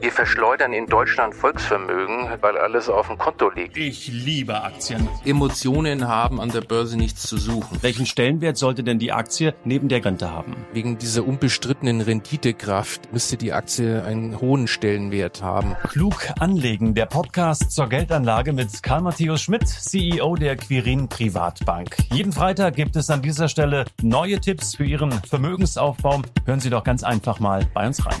Wir verschleudern in Deutschland Volksvermögen, weil alles auf dem Konto liegt. Ich liebe Aktien. Emotionen haben an der Börse nichts zu suchen. Welchen Stellenwert sollte denn die Aktie neben der Rente haben? Wegen dieser unbestrittenen Renditekraft müsste die Aktie einen hohen Stellenwert haben. Klug anlegen, der Podcast zur Geldanlage mit Karl Matthäus Schmidt, CEO der Quirin Privatbank. Jeden Freitag gibt es an dieser Stelle neue Tipps für Ihren Vermögensaufbau. Hören Sie doch ganz einfach mal bei uns rein.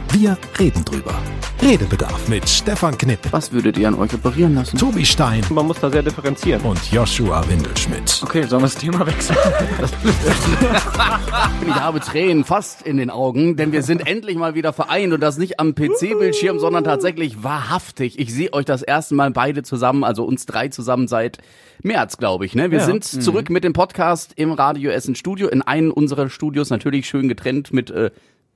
Wir reden drüber. Redebedarf mit Stefan Knipp, Was würdet ihr an euch operieren lassen? Tobi Stein Man muss da sehr differenzieren. und Joshua Windelschmidt. Okay, sollen wir das Thema wechseln? ich habe Tränen fast in den Augen, denn wir sind endlich mal wieder vereint und das nicht am PC-Bildschirm, sondern tatsächlich wahrhaftig. Ich sehe euch das erste Mal beide zusammen, also uns drei zusammen seit März, glaube ich. Ne? Wir Ja. sind zurück mit dem Podcast im Radio Essen Studio, in einem unserer Studios, natürlich schön getrennt mit äh,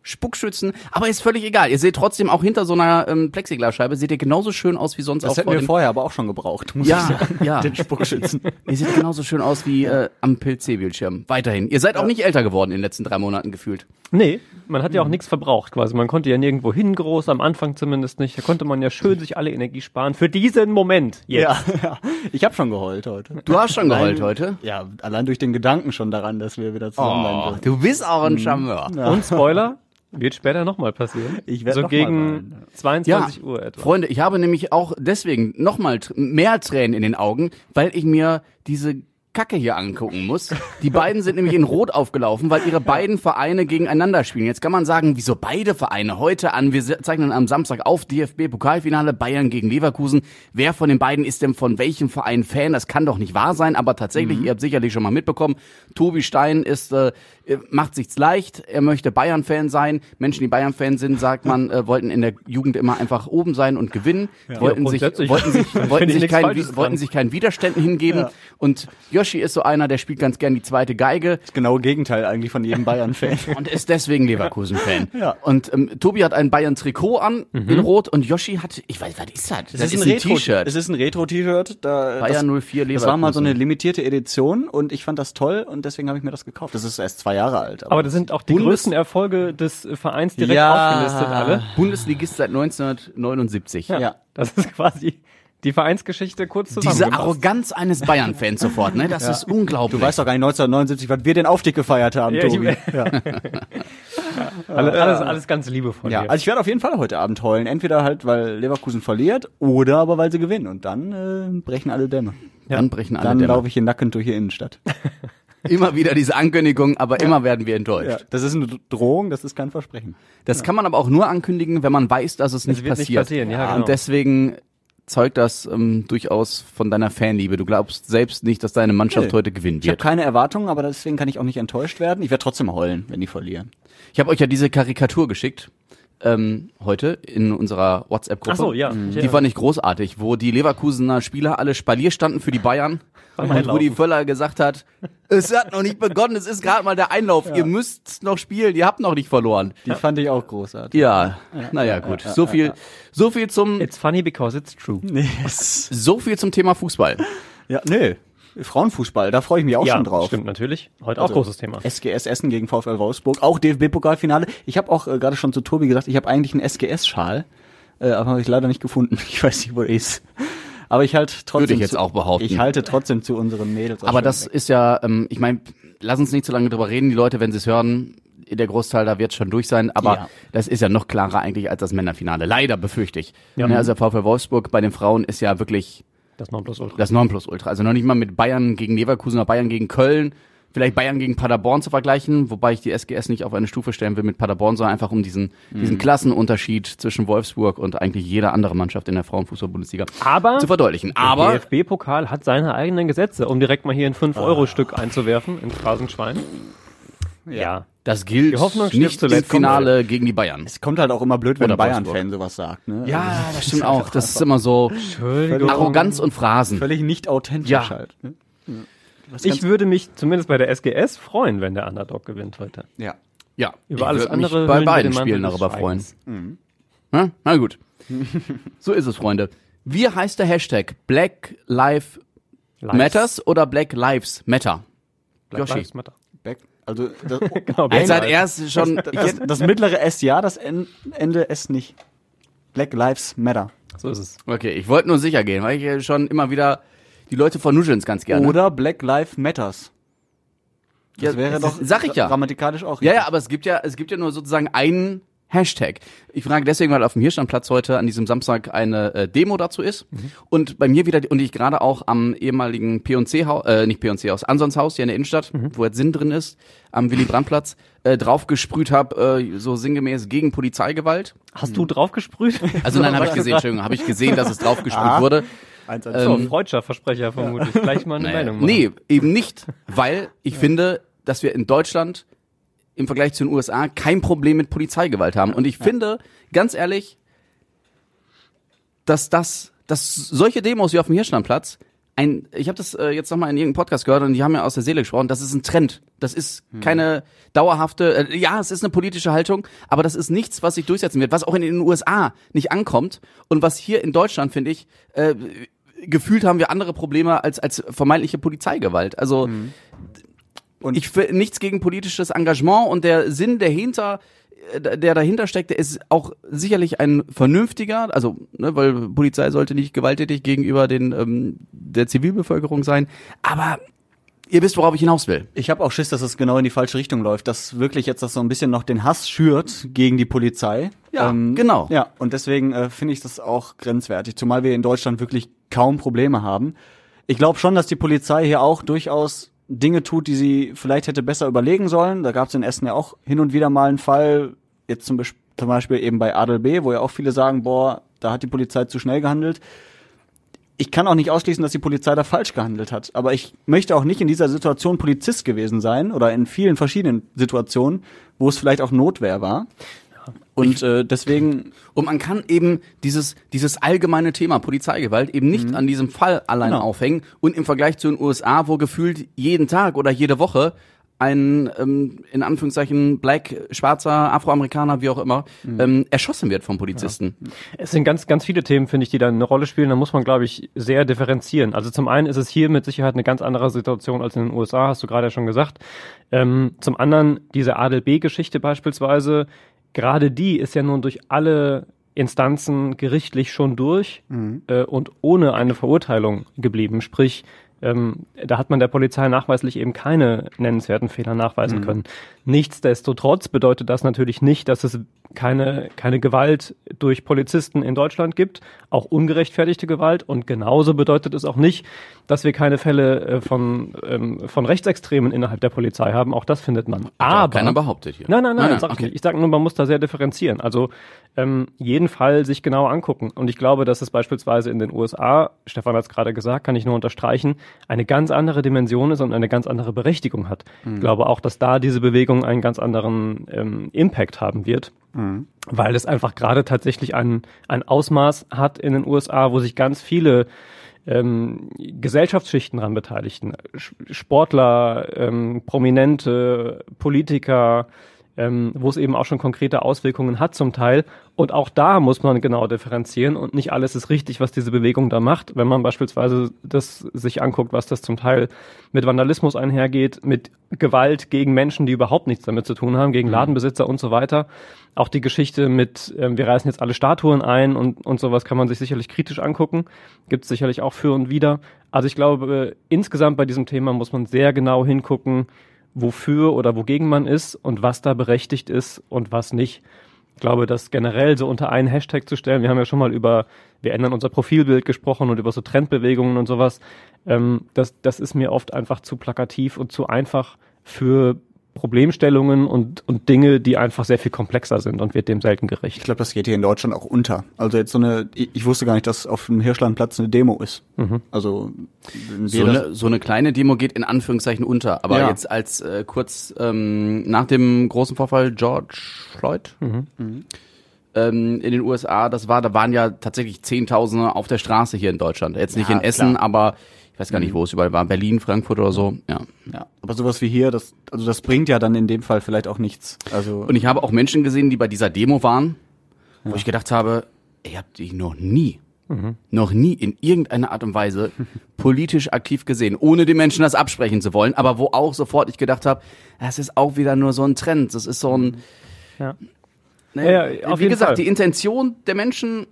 Spuckschützen, aber ist völlig egal. Ihr seht trotzdem auch hinter so einer ähm, Plexiglasscheibe, seht ihr genauso schön aus wie sonst Das auch hätten vor wir dem vorher aber auch schon gebraucht, muss Ja, ich sagen. ja. Den Spuckschützen. Ihr seht genauso schön aus wie äh, am PC-Bildschirm. Weiterhin. Ihr seid auch nicht älter geworden in den letzten drei Monaten gefühlt. Nee, man hat ja auch nichts verbraucht quasi. Man konnte ja nirgendwo hin groß, am Anfang zumindest nicht. Da konnte man ja schön sich alle Energie sparen für diesen Moment jetzt. Ja, ja. Ich habe schon geheult heute. Du hast schon geheult Allein- heute. Ja, allein durch den Gedanken schon daran, dass wir wieder zusammen Oh, dürfen. du bist auch ein Charmeur. Und Spoiler, wird später nochmal passieren. Ich werd So mal gegen weinen, 22 Uhr etwa. Freunde, ich habe nämlich auch deswegen nochmal mehr Tränen in den Augen, weil ich mir diese Kacke hier angucken muss. Die beiden sind nämlich in Rot aufgelaufen, weil ihre beiden Vereine gegeneinander spielen. Jetzt kann man sagen, wieso beide Vereine heute an? Wir zeichnen am Samstag auf DFB-Pokalfinale Bayern gegen Leverkusen. Wer von den beiden ist denn von welchem Verein Fan? Das kann doch nicht wahr sein, aber tatsächlich, ihr habt sicherlich schon mal mitbekommen, Tobi Stein ist äh, macht sich's leicht. Er möchte Bayern-Fan sein. Menschen, die Bayern-Fan sind, sagt man, äh, wollten in der Jugend immer einfach oben sein und gewinnen. Wollten, sich, grundsätzlich wollten sich, wollten ich sich, dran. wollten sich keinen Widerständen hingeben. Und Yoshi ist so einer, der spielt ganz gern die zweite Geige Das genaue Gegenteil eigentlich von jedem Bayern-Fan. und ist deswegen Leverkusen-Fan. Ja. Und ähm, Tobi hat ein Bayern-Trikot an, Mhm. in Rot, und Yoshi hat, ich weiß, was ist das? Das, ist ein T-Shirt. Es ist ein Retro-T-Shirt. Da, Bayern das, 04 Das war mal so eine Leverkusen. limitierte Edition und ich fand das toll und deswegen habe ich mir das gekauft. Das ist erst zwei Jahre alt. Aber das sind auch die Bundes- größten Erfolge des äh, Vereins direkt Ja. aufgelistet alle. Bundesligist seit 1979. ja. Das ist quasi die Vereinsgeschichte kurz Diese zusammengefasst. Arroganz eines Bayern-Fans sofort, ne? Das ist unglaublich. Du weißt doch gar nicht 1979, was wir den Aufstieg gefeiert haben, Ja, Tobi. ich- ja. alles, alles, alles ganz liebevoll. Ja, hier. also ich werde auf jeden Fall heute Abend heulen. Entweder halt, weil Leverkusen verliert oder aber weil sie gewinnen. Und dann äh, brechen alle Dämme. Dann brechen alle Dann Dämme. laufe ich hier nackend durch die Innenstadt. Immer wieder diese Ankündigung, aber immer werden wir enttäuscht. Ja, das ist eine Drohung, das ist kein Versprechen. Das kann man aber auch nur ankündigen, wenn man weiß, dass es nicht wird nicht passiert. passieren, ja, genau. Und deswegen zeugt das ähm, durchaus von deiner Fanliebe. Du glaubst selbst nicht, dass deine Mannschaft Nee. heute gewinnen Ich habe wird. keine Erwartungen, aber deswegen kann ich auch nicht enttäuscht werden. Ich werde trotzdem heulen, wenn die verlieren. Ich habe euch ja diese Karikatur geschickt. Ähm, heute in unserer WhatsApp-Gruppe. So, ja. Ich Die fand ich großartig, wo die Leverkusener Spieler alle Spalier standen für die Bayern. Und wo Einlaufen. die Völler gesagt hat, es hat noch nicht begonnen, es ist gerade mal der Einlauf, ihr müsst noch spielen, ihr habt noch nicht verloren. Die fand ich auch großartig. Ja, naja, gut. So viel, so viel zum, It's funny because it's true. Nee, es- so viel zum Thema Fußball. ja, nee. Frauenfußball, da freue ich mich auch ja, schon drauf. stimmt natürlich. Heute Also, auch großes Thema. SGS Essen gegen VfL Wolfsburg, auch DFB-Pokalfinale. Ich habe auch äh, gerade schon zu Tobi gesagt, ich habe eigentlich einen SGS-Schal, äh, aber habe ich leider nicht gefunden. Ich weiß nicht, wo er ist. Aber ich halte trotzdem. Würde ich jetzt zu, auch behaupten. Ich halte trotzdem zu unseren Mädels. aus Aber das Schönbeck. ist ja, ähm, ich meine, lass uns nicht zu lange drüber reden. Die Leute, wenn sie es hören, der Großteil da wird schon durch sein. Aber Ja. das ist ja noch klarer eigentlich als das Männerfinale. Leider befürchte ich. Ja. Ne, also der VfL Wolfsburg bei den Frauen ist ja wirklich Das Nonplusultra. das Nonplusultra. Also noch nicht mal mit Bayern gegen Leverkusen oder Bayern gegen Köln. Vielleicht Bayern gegen Paderborn zu vergleichen, wobei ich die SGS nicht auf eine Stufe stellen will mit Paderborn, sondern einfach um diesen, Mhm. diesen Klassenunterschied zwischen Wolfsburg und eigentlich jeder andere Mannschaft in der Frauenfußball-Bundesliga Aber zu verdeutlichen. der Aber DFB-Pokal hat seine eigenen Gesetze, um direkt mal hier ein 5-Euro-Stück einzuwerfen ins Phrasenschwein. Ja. Das gilt Die Hoffnung nicht im zuletzt. Finale gegen die Bayern. Es kommt halt auch immer blöd, wenn ein Bayern-Fan sowas sagt. Ne? Ja, das stimmt auch. Das ist immer so. Arroganz und Phrasen. Völlig nicht authentisch Ja. halt. Ne? Ich würde mich zumindest bei der SGS freuen, wenn der Underdog gewinnt heute. Ja. Ja, Über ich alles würd mich andere bei beiden Spielen darüber freuen. Schweigens. Na, na gut. so ist es, Freunde. Wie heißt der Hashtag? Black Lives Lives. Matters oder Black Lives Matter? Black Yoshi. Lives Matter. Back, also das, Genau, Jetzt Black hat er es schon. Das, das mittlere S ja, das En- Ende S nicht. Black Lives Matter. So ist es. okay, ich wollte nur sicher gehen, weil ich schon immer wieder die Leute vernuscheln es ganz gerne. Oder Black Lives Matters. Das Ja, wäre doch sag ich ja. grammatikalisch auch Ja, richtig. ja, aber es gibt ja, es gibt ja nur sozusagen einen Hashtag. Ich frage deswegen, weil auf dem Hirschstandplatz heute an diesem Samstag eine äh, Demo dazu ist und bei mir wieder und ich gerade auch am ehemaligen P&C Haus, äh, nicht P&C Haus, Ansons Haus hier in der Innenstadt, wo jetzt Sinn drin ist, am Willy Brandt Platz, äh, draufgesprüht habe, äh, so sinngemäß gegen Polizeigewalt. Hast du draufgesprüht? Also nein, habe ich gesehen, Entschuldigung, habe ich gesehen, dass es draufgesprüht Ah. wurde. Eins, eins. So, Ähm, freudscher Versprecher vermutlich. Gleich mal eine Naja, Meldung machen. nee, eben nicht, weil ich finde, dass wir in Deutschland im Vergleich zu den USA kein Problem mit Polizeigewalt haben. Und ich finde, ganz ehrlich, dass das, dass solche Demos wie auf dem Hirschlandplatz ein, ich habe das äh, jetzt nochmal in irgendeinem Podcast gehört und die haben ja aus der Seele gesprochen, das ist ein Trend. Das ist keine dauerhafte, äh, ja, es ist eine politische Haltung, aber das ist nichts, was sich durchsetzen wird, was auch in den USA nicht ankommt und was hier in Deutschland, finde ich, äh, gefühlt haben wir andere Probleme als, als vermeintliche Polizeigewalt. Also Und- ich nichts gegen politisches Engagement und der Sinn dahinter, äh, der dahinter steckt, der ist auch sicherlich ein vernünftiger, also ne, weil Polizei sollte nicht gewalttätig gegenüber den ähm, der Zivilbevölkerung sein, aber ihr wisst, worauf ich hinaus will. Ich habe auch Schiss, dass es genau in die falsche Richtung läuft, dass wirklich jetzt das so ein bisschen noch den Hass schürt gegen die Polizei. Ähm, Ja, genau. Ja, und deswegen äh, finde ich das auch grenzwertig, zumal wir in Deutschland wirklich kaum Probleme haben. Ich glaube schon, dass die Polizei hier auch durchaus Dinge tut, die sie vielleicht hätte besser überlegen sollen. Da gab es in Essen ja auch hin und wieder mal einen Fall, jetzt zum, zum Beispiel eben bei Adel B., wo ja auch viele sagen, boah, da hat die Polizei zu schnell gehandelt ich kann auch nicht ausschließen, dass die Polizei da falsch gehandelt hat. Aber ich möchte auch nicht in dieser Situation Polizist gewesen sein oder in vielen verschiedenen Situationen, wo es vielleicht auch Notwehr war. Und äh, deswegen, Und man kann eben dieses, dieses allgemeine Thema Polizeigewalt eben nicht an diesem Fall allein Genau. aufhängen und im Vergleich zu den USA, wo gefühlt jeden Tag oder jede Woche ein, ähm, in Anführungszeichen, Black, schwarzer, Afroamerikaner, wie auch immer, ähm, erschossen wird vom Polizisten. Es sind ganz, ganz viele Themen, finde ich, die da eine Rolle spielen. Da muss man, glaube ich, sehr differenzieren. Also zum einen ist es hier mit Sicherheit eine ganz andere Situation als in den USA, hast du gerade ja schon gesagt. Ähm, zum anderen diese Adel B-Geschichte beispielsweise, gerade die ist ja nun durch alle Instanzen gerichtlich schon durch äh, und ohne eine Verurteilung geblieben. Sprich, ähm, da hat man der Polizei nachweislich eben keine nennenswerten Fehler nachweisen können. Nichtsdestotrotz bedeutet das natürlich nicht, dass es keine, keine Gewalt durch Polizisten in Deutschland gibt, auch ungerechtfertigte Gewalt. Und genauso bedeutet es auch nicht, dass wir keine Fälle äh, von, ähm, von Rechtsextremen innerhalb der Polizei haben. Auch das findet man. Aber Keiner behauptet hier. Nein, nein, nein, Nein, sag ich okay. nicht. Ich sage nur, man muss da sehr differenzieren. Also ähm, jeden Fall sich genau angucken. Und ich glaube, dass es beispielsweise in den USA, Stefan hat es gerade gesagt, kann ich nur unterstreichen, eine ganz andere Dimension ist und eine ganz andere Berechtigung hat. Ich glaube auch, dass da diese Bewegung einen ganz anderen ähm, Impact haben wird. Weil es einfach gerade tatsächlich ein, ein Ausmaß hat in den USA, wo sich ganz viele ähm, Gesellschaftsschichten daran beteiligten. Sportler, ähm, Prominente, Politiker, ähm, wo es eben auch schon konkrete Auswirkungen hat zum Teil. Und auch da muss man genau differenzieren und nicht alles ist richtig, was diese Bewegung da macht. Wenn man beispielsweise das sich anguckt, was das zum Teil mit Vandalismus einhergeht, mit Gewalt gegen Menschen, die überhaupt nichts damit zu tun haben, gegen Ladenbesitzer und so weiter. Auch die Geschichte mit, ähm, wir reißen jetzt alle Statuen ein und, und sowas kann man sich sicherlich kritisch angucken. Gibt es sicherlich auch für und wieder. Also ich glaube, äh, insgesamt bei diesem Thema muss man sehr genau hingucken, wofür oder wogegen man ist und was da berechtigt ist und was nicht. Ich glaube, das generell so unter einen Hashtag zu stellen, wir haben ja schon mal über, wir ändern unser Profilbild gesprochen und über so Trendbewegungen und sowas, ähm, das, das ist mir oft einfach zu plakativ und zu einfach für Problemstellungen und, und Dinge, die einfach sehr viel komplexer sind und wird dem selten ich gerecht. glaube, das geht hier in Deutschland auch unter. Also jetzt so eine, ich, ich wusste gar nicht, dass auf dem Hirschlandplatz eine Demo ist. Also wenn wir So eine, so eine kleine Demo geht in Anführungszeichen unter. Aber Ja. jetzt als äh, kurz ähm, nach dem großen Vorfall George Floyd ähm, in den USA, das war, da waren ja tatsächlich Zehntausende auf der Straße hier in Deutschland. Jetzt nicht Ja, in Essen, klar. aber ich weiß gar nicht, wo es überall war. Berlin, Frankfurt oder so. Ja. ja, aber sowas wie hier, das, also das bringt ja dann in dem Fall vielleicht auch nichts. Also Und ich habe auch Menschen gesehen, die bei dieser Demo waren, wo ich gedacht habe, ey, habt ihr noch nie Noch nie in irgendeiner Art und Weise politisch aktiv gesehen, ohne den Menschen das absprechen zu wollen, aber wo auch sofort ich gedacht habe, das ist auch wieder nur so ein Trend, das ist so ein Ja. Ne? Ja, ja, Wie gesagt, Fall. die Intention der Menschen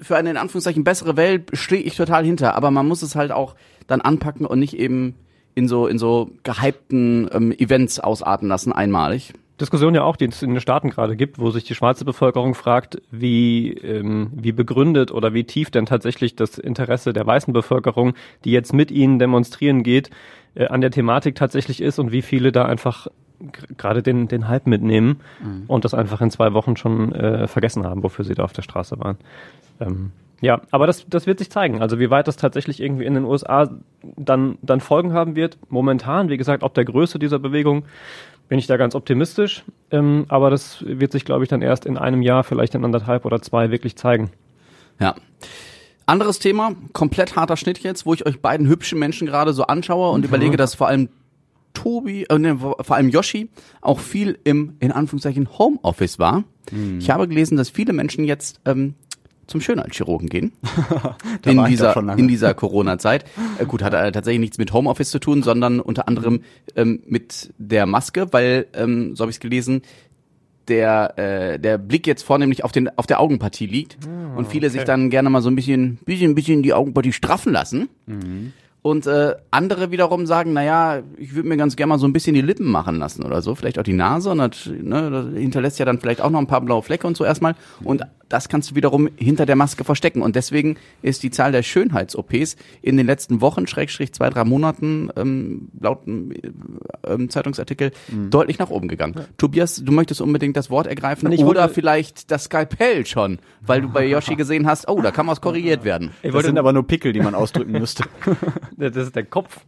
für eine in Anführungszeichen bessere Welt stehe ich total hinter, aber man muss es halt auch dann anpacken und nicht eben in so in so gehypten ähm, Events ausarten lassen einmalig. Diskussion ja auch, die es in den Staaten gerade gibt, wo sich die schwarze Bevölkerung fragt, wie, ähm, wie begründet oder wie tief denn tatsächlich das Interesse der weißen Bevölkerung, die jetzt mit ihnen demonstrieren geht, äh, an der Thematik tatsächlich ist und wie viele da einfach gerade den, den Hype mitnehmen und das einfach in zwei Wochen schon äh, vergessen haben, wofür sie da auf der Straße waren. Ähm, ja, aber das, das wird sich zeigen. Also wie weit das tatsächlich irgendwie in den USA dann, dann Folgen haben wird. Momentan, wie gesagt, ob der Größe dieser Bewegung bin ich da ganz optimistisch. Ähm, aber das wird sich, glaube ich, dann erst in einem Jahr, vielleicht in anderthalb oder zwei wirklich zeigen. Ja. Anderes Thema, komplett harter Schnitt jetzt, wo ich euch beiden hübschen Menschen gerade so anschaue und überlege, dass vor allem Tobi, äh, ne, vor allem Yoshi auch viel im, in Anführungszeichen, Homeoffice war. Ich habe gelesen, dass viele Menschen jetzt ähm, zum Schönheitschirurgen gehen. In dieser, in dieser Corona-Zeit. Äh, gut, hat äh, tatsächlich nichts mit Homeoffice zu tun, sondern unter anderem ähm, mit der Maske, weil, ähm, so habe ich es gelesen, der, äh, der Blick jetzt vornehmlich auf, den, auf der Augenpartie liegt und viele sich dann gerne mal so ein bisschen, bisschen, bisschen die Augenpartie straffen lassen. Und äh, andere wiederum sagen, naja, ich würde mir ganz gerne mal so ein bisschen die Lippen machen lassen oder so, vielleicht auch die Nase und das, ne, das hinterlässt ja dann vielleicht auch noch ein paar blaue Flecke und so erstmal. Und das kannst du wiederum hinter der Maske verstecken. Und deswegen ist die Zahl der Schönheits-OPs in den letzten Wochen, Schrägstrich zwei, drei Monaten, ähm, laut ähm, ähm, Zeitungsartikel, deutlich nach oben gegangen. Tobias, du möchtest unbedingt das Wort ergreifen Ich oder vielleicht das Skalpell schon, weil du bei Yoshi gesehen hast, oh, da kann was korrigiert werden. Ich Das sind aber nur Pickel, die man ausdrücken müsste. das ist der Kopf.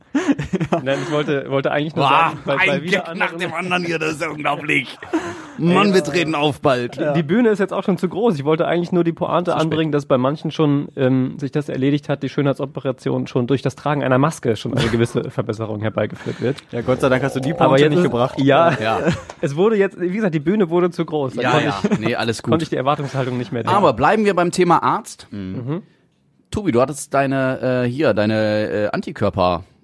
Nein, ich wollte, wollte eigentlich nur sagen, bei, bei wieder anderen, anderen hier, das ist unglaublich. Mann, wir treten auf bald. Die Bühne ist jetzt auch schon zu groß. Ich wollte eigentlich nur die Pointe anbringen, dass bei manchen schon ähm, sich das erledigt hat, die Schönheitsoperation schon durch das Tragen einer Maske schon eine gewisse Verbesserung herbeigeführt wird. Ja, Gott sei Dank hast du die Pointe nicht ist, gebracht. Ja, Ja. es wurde jetzt, wie gesagt, die Bühne wurde zu groß. Da Ja, konnte, ja, Ich, nee, alles konnte gut. ich die Erwartungshaltung nicht mehr decken. Aber bleiben wir beim Thema Arzt. Tobi, du hattest deine, äh, hier, deine äh,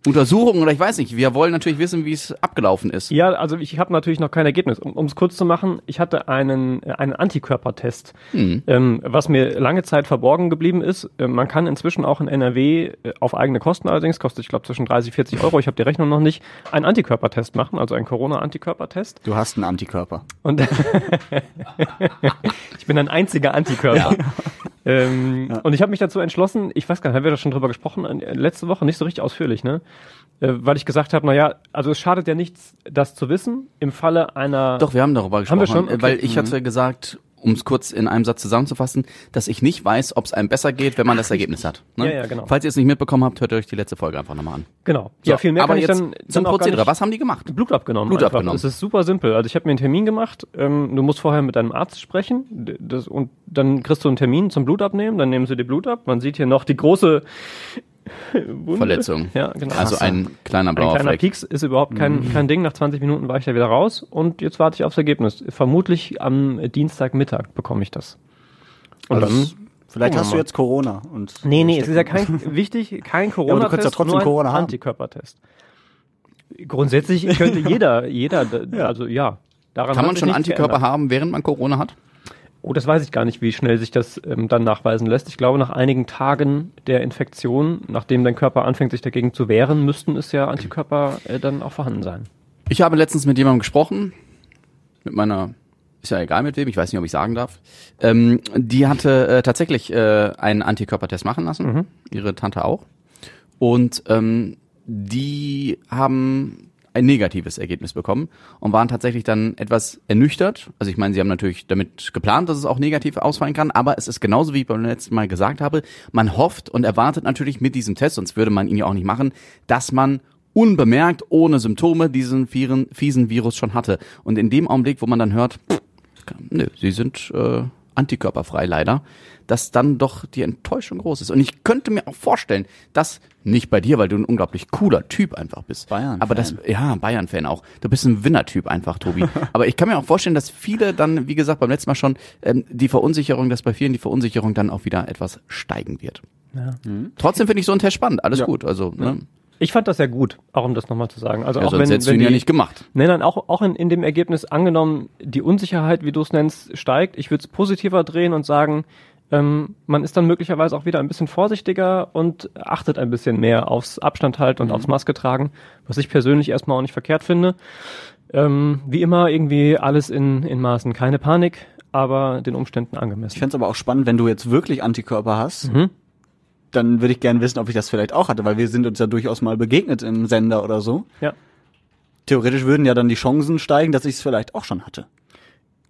Antikörperuntersuchung oder ich weiß nicht, wir wollen natürlich wissen, wie es abgelaufen ist. Ja, also ich habe natürlich noch kein Ergebnis. Um es kurz zu machen, ich hatte einen, äh, einen Antikörpertest, ähm, was mir lange Zeit verborgen geblieben ist. Ähm, man kann inzwischen auch in NRW äh, auf eigene Kosten allerdings, kostet ich glaube zwischen 30 40 Euro, ich habe die Rechnung noch nicht, einen Antikörpertest machen, also einen Corona-Antikörpertest. Du hast einen Antikörper. Und ich bin ein einziger Antikörper. Ähm, Und ich habe mich dazu entschlossen, ich weiß gar nicht, haben wir da schon drüber gesprochen, äh, letzte Woche, nicht so richtig ausführlich, ne? Äh, weil ich gesagt habe, naja, also es schadet ja nichts, das zu wissen, im Falle einer... Doch, wir haben darüber gesprochen, Haben wir schon? äh, Okay. weil ich hatte gesagt, um es kurz in einem Satz zusammenzufassen, dass ich nicht weiß, ob es einem besser geht, wenn man das Ergebnis hat. Ne? Ja, ja, genau. Falls ihr es nicht mitbekommen habt, hört euch die letzte Folge einfach nochmal an. Genau. So, ja, viel mehr aber kann ich jetzt dann, zum dann auch gar Prozedere. Was haben die gemacht? Blut abgenommen. Blut einfach. abgenommen. Es ist super simpel. Also ich habe mir einen Termin gemacht. Ähm, du musst vorher mit deinem Arzt sprechen das, und dann kriegst du einen Termin zum Blut abnehmen. Dann nehmen sie dir Blut ab. Man sieht hier noch die große Wunde. Verletzung. Ja, genau. Also ein kleiner Ein blauer kleiner Fleck. Pieks ist überhaupt kein, kein Ding. Nach 20 Minuten war ich da wieder raus und jetzt warte ich aufs Ergebnis. Vermutlich am Dienstagmittag bekomme ich das. Und Also, dann. vielleicht hast du jetzt Corona. Und Nee, nee, es ist ja kein wichtig, kein Corona-Test, du könntest ja trotzdem ein Corona haben. Antikörpertest. Grundsätzlich könnte jeder, jeder, also ja. Daran Kann man schon Antikörper haben, während man Corona hat? Oh, das weiß ich gar nicht, wie schnell sich das ähm, dann nachweisen lässt. Ich glaube, nach einigen Tagen der Infektion, nachdem dein Körper anfängt, sich dagegen zu wehren, müssten es ja Antikörper äh, dann auch vorhanden sein. Ich habe letztens mit jemandem gesprochen, mit meiner, ist ja egal mit wem, ich weiß nicht, ob ich sagen darf. Ähm, die hatte äh, tatsächlich äh, einen Antikörpertest machen lassen, ihre Tante auch. Und ähm, die haben ein negatives Ergebnis bekommen und waren tatsächlich dann etwas ernüchtert. Also ich meine, sie haben natürlich damit geplant, dass es auch negativ ausfallen kann, aber es ist genauso, wie ich beim letzten Mal gesagt habe, man hofft und erwartet natürlich mit diesem Test, sonst würde man ihn ja auch nicht machen, dass man unbemerkt, ohne Symptome, diesen vieren, fiesen Virus schon hatte. Und in dem Augenblick, wo man dann hört, pff, nö, sie sind äh, antikörperfrei leider, dass dann doch die Enttäuschung groß ist. Und ich könnte mir auch vorstellen, dass nicht bei dir, weil du ein unglaublich cooler Typ einfach bist. Bayern-Fan. Aber das, ja, Bayern-Fan auch. Du bist ein Winner-Typ einfach, Tobi. Aber ich kann mir auch vorstellen, dass viele dann, wie gesagt, beim letzten Mal schon, ähm, die Verunsicherung, dass bei vielen die Verunsicherung dann auch wieder etwas steigen wird. Trotzdem finde ich so einen Test spannend. Alles gut. Also, ne? Ich fand das ja gut, auch um das nochmal zu sagen. Also ja, auch wenn, hättest du wenn ihn ja nicht gemacht. Nein, nein, auch, auch in, in dem Ergebnis angenommen, die Unsicherheit, wie du es nennst, steigt. Ich würde es positiver drehen und sagen, ähm, man ist dann möglicherweise auch wieder ein bisschen vorsichtiger und achtet ein bisschen mehr aufs Abstand halten und aufs Maske tragen, was ich persönlich erstmal auch nicht verkehrt finde. Ähm, wie immer irgendwie alles in, in Maßen. Keine Panik, aber den Umständen Ich angemessen. fände es aber auch spannend, wenn du jetzt wirklich Antikörper hast, Mhm. Dann würde ich gerne wissen, ob ich das vielleicht auch hatte, weil wir sind uns ja durchaus mal begegnet im Sender oder so. Ja. Theoretisch würden ja dann die Chancen steigen, dass ich es vielleicht auch schon hatte.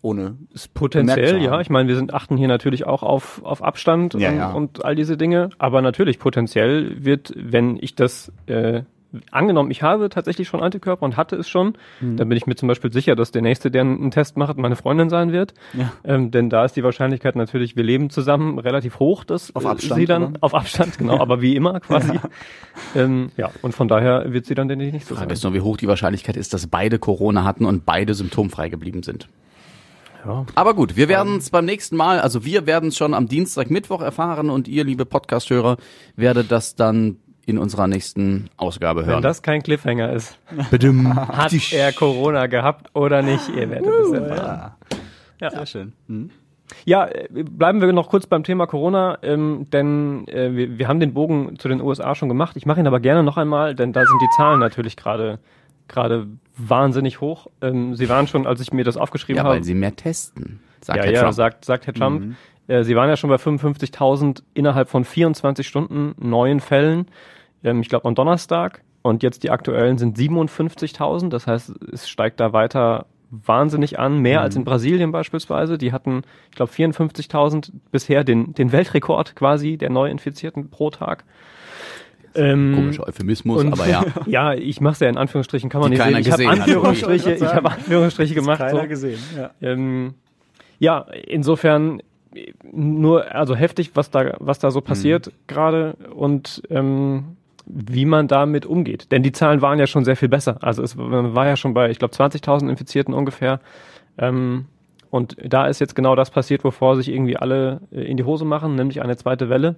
Ohne bemerkt Potenziell, ja. Ich meine, wir sind achten hier natürlich auch auf, auf Abstand Ja, und, ja. und all diese Dinge. Aber natürlich, potenziell wird, wenn ich das äh, angenommen, ich habe tatsächlich schon Antikörper und hatte es schon, Mhm. dann bin ich mir zum Beispiel sicher, dass der Nächste, der einen Test macht, meine Freundin sein wird. Ja. Ähm, denn da ist die Wahrscheinlichkeit natürlich, wir leben zusammen, relativ hoch, dass Auf äh, Abstand, sie dann oder? auf Abstand, genau, aber wie immer quasi. Ja. Ähm, ja, und von daher wird sie dann den nicht so Frage sein. ist nur, wie hoch die Wahrscheinlichkeit ist, dass beide Corona hatten und beide symptomfrei geblieben sind. Aber gut, wir werden es beim nächsten Mal, also wir werden es schon am Dienstag, Mittwoch erfahren und ihr, liebe Podcast-Hörer, werdet das dann in unserer nächsten Ausgabe Wenn hören. das kein Cliffhanger ist, hat er Corona gehabt oder nicht, ihr werdet es erfahren. Ja. Sehr schön. Mhm. Ja, äh, bleiben wir noch kurz beim Thema Corona, ähm, denn äh, wir, wir haben den Bogen zu den USA schon gemacht. Ich mache ihn aber gerne noch einmal, denn da sind die Zahlen natürlich gerade gerade wahnsinnig hoch. Ähm, sie waren schon, als ich mir das aufgeschrieben Ja, habe. weil sie mehr testen, sagt ja, Herr ja, Trump. sagt, sagt Herr Trump. Äh, sie waren ja schon bei 55.000 innerhalb von 24 Stunden neuen Fällen. Ähm, ich glaube am Donnerstag. Und jetzt die aktuellen sind 57.000. Das heißt, es steigt da weiter wahnsinnig an, mehr als in Brasilien beispielsweise. Die hatten, ich glaube, 54.000 bisher den, den Weltrekord quasi der Neuinfizierten pro Tag. Ähm, Komischer Euphemismus, und- aber ja. Ja, ich mache es ja in Anführungsstrichen, kann man Die nicht keiner sehen. Ich habe. Anführungsstriche, Ich habe Anführungsstriche gemacht. So. gesehen. Ja. Ähm, ja, insofern nur also heftig, was da was da so passiert gerade und ähm, wie man damit umgeht. Denn die Zahlen waren ja schon sehr viel besser. Also es war ja schon bei, ich glaube, 20.000 Infizierten ungefähr. Ähm, und da ist jetzt genau das passiert, wovor sich irgendwie alle äh, in die Hose machen, nämlich eine zweite Welle.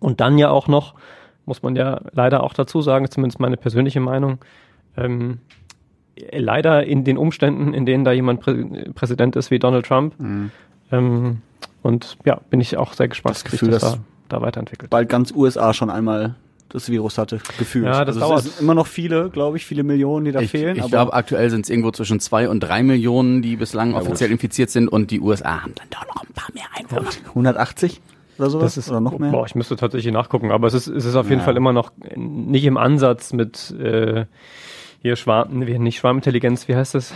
Und dann ja auch noch, muss man ja leider auch dazu sagen, zumindest meine persönliche Meinung, ähm, leider in den Umständen, in denen da jemand Prä Präsident ist wie Donald Trump. Ähm, und ja, bin ich auch sehr gespannt, Das wie Gefühl, sich das dass- da, da weiterentwickelt. Bald ganz USA schon einmal das Virus hatte, gefühlt. Ja, das also dauert. Es sind immer noch viele, glaube ich, viele Millionen, die da Ich, fehlen. ich aber glaube, aktuell sind es irgendwo zwischen zwei und drei Millionen, die bislang offiziell infiziert sind und die USA haben dann doch noch ein paar mehr Einwohner. 180 oder sowas? Das ist oder noch mehr? Boah, ich müsste tatsächlich nachgucken, aber es ist, es ist auf jeden Fall immer noch nicht im Ansatz mit äh, hier Schwarm, nicht Schwarmintelligenz, wie heißt das?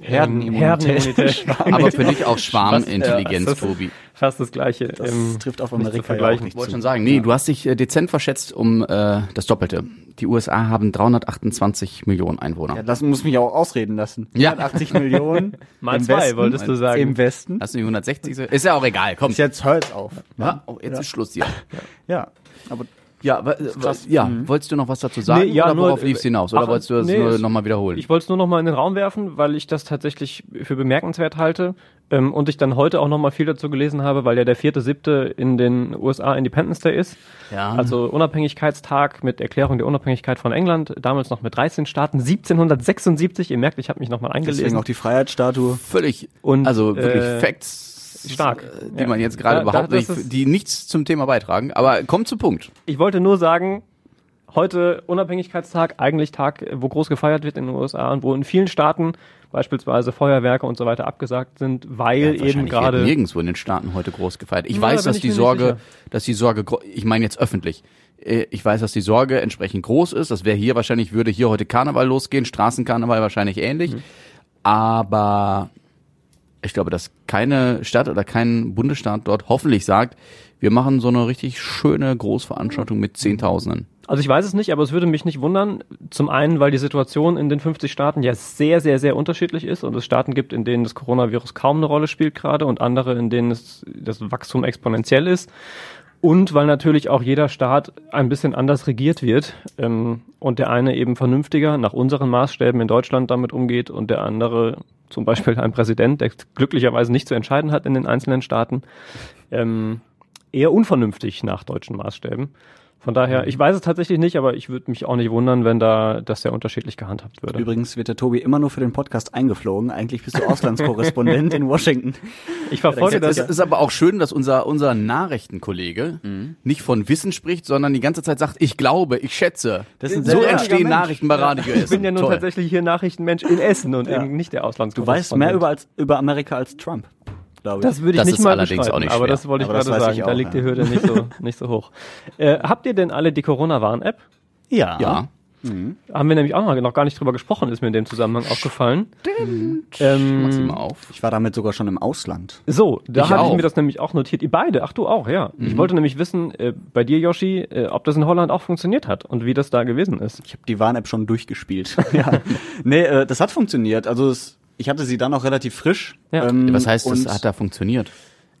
Herdenimmunität. Herdenimmunität. Aber für dich auch Schwarmintelligenz, Ja, Tobi. Fast das gleiche. Das ähm, trifft auf nicht zu Amerika ja auch nicht Ich wollte schon sagen, nee, du hast dich äh, dezent verschätzt um äh, das Doppelte. Die USA haben 328 Millionen Einwohner. Ja, das muss mich auch ausreden lassen. Ja. 180 Millionen. Mal im zwei, Westen, wolltest du sagen. Im Westen. Hast du die 160? so? Ist ja auch egal, komm. Jetzt hört's auf. Ja, oh, jetzt ist Schluss hier. Ja. Aber Ja, ja wolltest du noch was dazu sagen Nee, ja, oder nur- worauf liefst du hinaus? Oder Ach, wolltest du das nee, nur es- nochmal wiederholen? Ich wollte es nur noch mal in den Raum werfen, weil ich das tatsächlich für bemerkenswert halte ähm, und ich dann heute auch noch mal viel dazu gelesen habe, weil ja der vierte siebte in den USA Independence Day ist. Ja. Also Unabhängigkeitstag mit Erklärung der Unabhängigkeit von England, damals noch mit 13 Staaten, 1776. Ihr merkt, ich habe mich noch mal deswegen eingelesen. auch die Freiheitsstatue. Völlig, Und, also wirklich äh, Facts, stark. äh, die Ja. man jetzt gerade da- überhaupt nicht, die nichts zum Thema beitragen. Aber kommt zu Punkt. Ich wollte nur sagen, heute Unabhängigkeitstag, eigentlich Tag, wo groß gefeiert wird in den USA und wo in vielen Staaten beispielsweise Feuerwerke und so weiter abgesagt sind, weil eben Wahrscheinlich wird gerade nirgendwo in den Staaten heute groß gefeiert. Ich Na, weiß, da dass ich die Sorge, dass die Sorge, ich meine jetzt öffentlich. Äh, Ich weiß, dass die Sorge entsprechend groß ist. Das wäre hier wahrscheinlich, würde hier heute Karneval losgehen, Straßenkarneval wahrscheinlich ähnlich. Mhm. Aber ich glaube, dass keine Stadt oder kein Bundesstaat dort hoffentlich sagt, wir machen so eine richtig schöne Großveranstaltung mit Zehntausenden. Also ich weiß es nicht, aber es würde mich nicht wundern. Zum einen, weil die Situation in den 50 Staaten ja sehr, sehr, sehr unterschiedlich ist und es Staaten gibt, in denen das Coronavirus kaum eine Rolle spielt gerade und andere, in denen es, das Wachstum exponentiell ist. Und weil natürlich auch jeder Staat ein bisschen anders regiert wird ähm, und der eine eben vernünftiger nach unseren Maßstäben in Deutschland damit umgeht und der andere zum Beispiel ein Präsident, der glücklicherweise nicht zu entscheiden hat in den einzelnen Staaten, ähm, eher unvernünftig nach deutschen Maßstäben. Von daher, ich weiß es tatsächlich nicht, aber ich würde mich auch nicht wundern, wenn da das sehr unterschiedlich gehandhabt würde. Übrigens wird der Tobi immer nur für den Podcast eingeflogen. Eigentlich bist du Auslandskorrespondent in Washington. Ich verfolge Es das. ist aber auch schön, dass unser, unser Nachrichtenkollege nicht von Wissen spricht, sondern die ganze Zeit sagt, ich glaube, ich schätze. So entstehen Mensch. Nachrichten bei Radio Ich bin ja nun Toll. tatsächlich hier Nachrichtenmensch in Essen und Ja. eben nicht der Du Auslandskorrespondent. weißt mehr über, als, über Amerika als Trump, glaube ich. Das würde ich Das nicht ist mal allerdings auch nicht aber schwer. das wollte ich Aber gerade sagen. ich da auch, liegt die ja. Hürde nicht so, nicht so hoch. Äh, habt ihr denn alle die Corona-Warn-App? ja. Ja. Haben wir nämlich auch noch, gar nicht drüber gesprochen, ist mir in dem Zusammenhang aufgefallen. Ähm, Mach sie mal auf. Ich war damit sogar schon im Ausland. So, da habe ich mir das nämlich auch notiert. Ihr beide, ach du auch, ja. Ich wollte nämlich wissen, äh, bei dir, Yoshi, äh, ob das in Holland auch funktioniert hat und wie das da gewesen ist. Ich habe die Warn-App schon durchgespielt. ja. Nee, äh, das hat funktioniert. Also es, ich hatte sie dann auch relativ frisch. Ja. Ähm, Was heißt, das hat da funktioniert?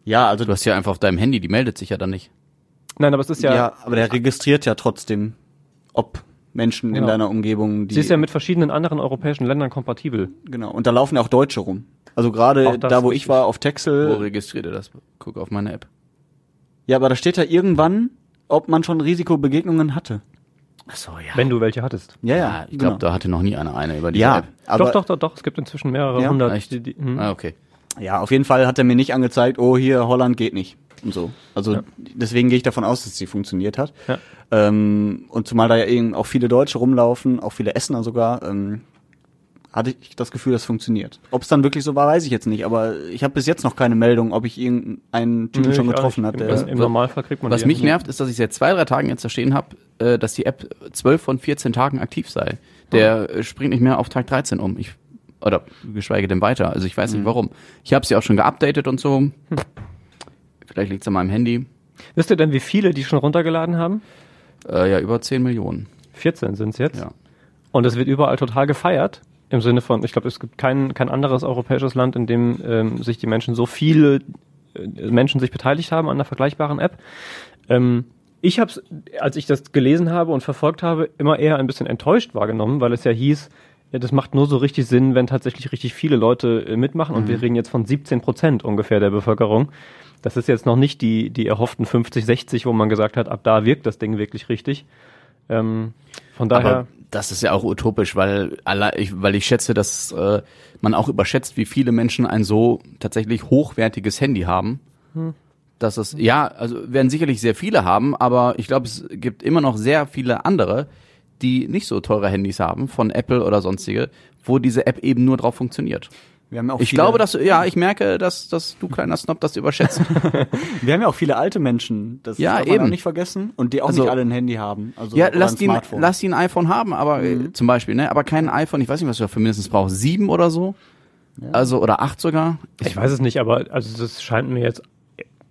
Ja, also Du hast ja einfach auf deinem Handy, die meldet sich ja dann nicht. Nein, aber es ist ja, ja, aber der registriert ja trotzdem, ob Menschen in Genau. deiner Umgebung, die sie ist ja mit verschiedenen anderen europäischen Ländern kompatibel. genau. Und da laufen ja auch Deutsche rum. Also gerade da, wo ich war, auf Wo Texel. registriert ihr das? Guck auf meine App. Ja, aber da steht ja irgendwann, ob man schon Risikobegegnungen hatte. Ach so, ja. Wenn du welche hattest. Ja, ja. ja, ich glaube, genau. da hatte noch nie einer eine über die ja, App. aber doch, doch, doch, doch. Es gibt inzwischen mehrere Ja? hundert. Echt? Die, die, hm. Ah, okay. Ja, auf jeden Fall hat er mir nicht angezeigt, oh, hier, Holland geht nicht. Und so. Also deswegen gehe ich davon aus, dass sie funktioniert hat. Ja. Ähm, und zumal da ja eben auch viele Deutsche rumlaufen, auch viele Essener sogar, ähm, hatte ich das Gefühl, das funktioniert. Ob es dann wirklich so war, weiß ich jetzt nicht. Aber ich habe bis jetzt noch keine Meldung, ob ich irgendeinen Typen Nö, schon getroffen nicht. hat. Im, Der, Im Normalfall kriegt man Was die mich nervt, ist, dass ich seit zwei, drei Tagen jetzt da stehen habe, äh, dass die App 12 von 14 Tagen aktiv sei. Der äh, springt nicht mehr auf Tag 13 um. Ich, oder geschweige denn weiter. Also ich weiß nicht warum. Ich habe sie auch schon geupdatet und so. Vielleicht liegt's an meinem Handy. Wisst ihr denn, wie viele die schon runtergeladen haben? Äh, ja, über 10 Millionen. 14 sind es jetzt. Ja. Und es wird überall total gefeiert. Im Sinne von, ich glaube, es gibt kein, kein anderes europäisches Land, in dem ähm, sich die Menschen so viele äh, Menschen sich beteiligt haben an einer vergleichbaren App. Ähm, ich habe es, als ich das gelesen habe und verfolgt habe, immer eher ein bisschen enttäuscht wahrgenommen, weil es ja hieß, ja, das macht nur so richtig Sinn, wenn tatsächlich richtig viele Leute äh, mitmachen. Und wir reden jetzt von 17 Prozent ungefähr der Bevölkerung. Das ist jetzt noch nicht die, die erhofften 50, 60, wo man gesagt hat, ab da wirkt das Ding wirklich richtig. Ähm, von daher. Aber das ist ja auch utopisch, weil, weil ich schätze, dass äh, man auch überschätzt, wie viele Menschen ein so tatsächlich hochwertiges Handy haben. Dass es, ja, also werden sicherlich sehr viele haben, aber ich glaube, es gibt immer noch sehr viele andere, die nicht so teure Handys haben, von Apple oder sonstige, wo diese App eben nur drauf funktioniert. Wir haben ja auch Ich viele, glaube, dass, ja, ich merke, dass, dass du kleiner Snob das überschätzt. wir haben ja auch viele alte Menschen. Das Ja, darf man eben. auch nicht vergessen. Und die auch Also- nicht alle ein Handy haben. Also, Ja, lass ein ihn, Smartphone. lass ihn ein iPhone haben, aber äh, zum Beispiel, ne, aber kein iPhone, ich weiß nicht, was du dafür mindestens brauchst, sieben oder so. Also, oder acht sogar. Ich weiß es nicht, aber also das scheint mir jetzt.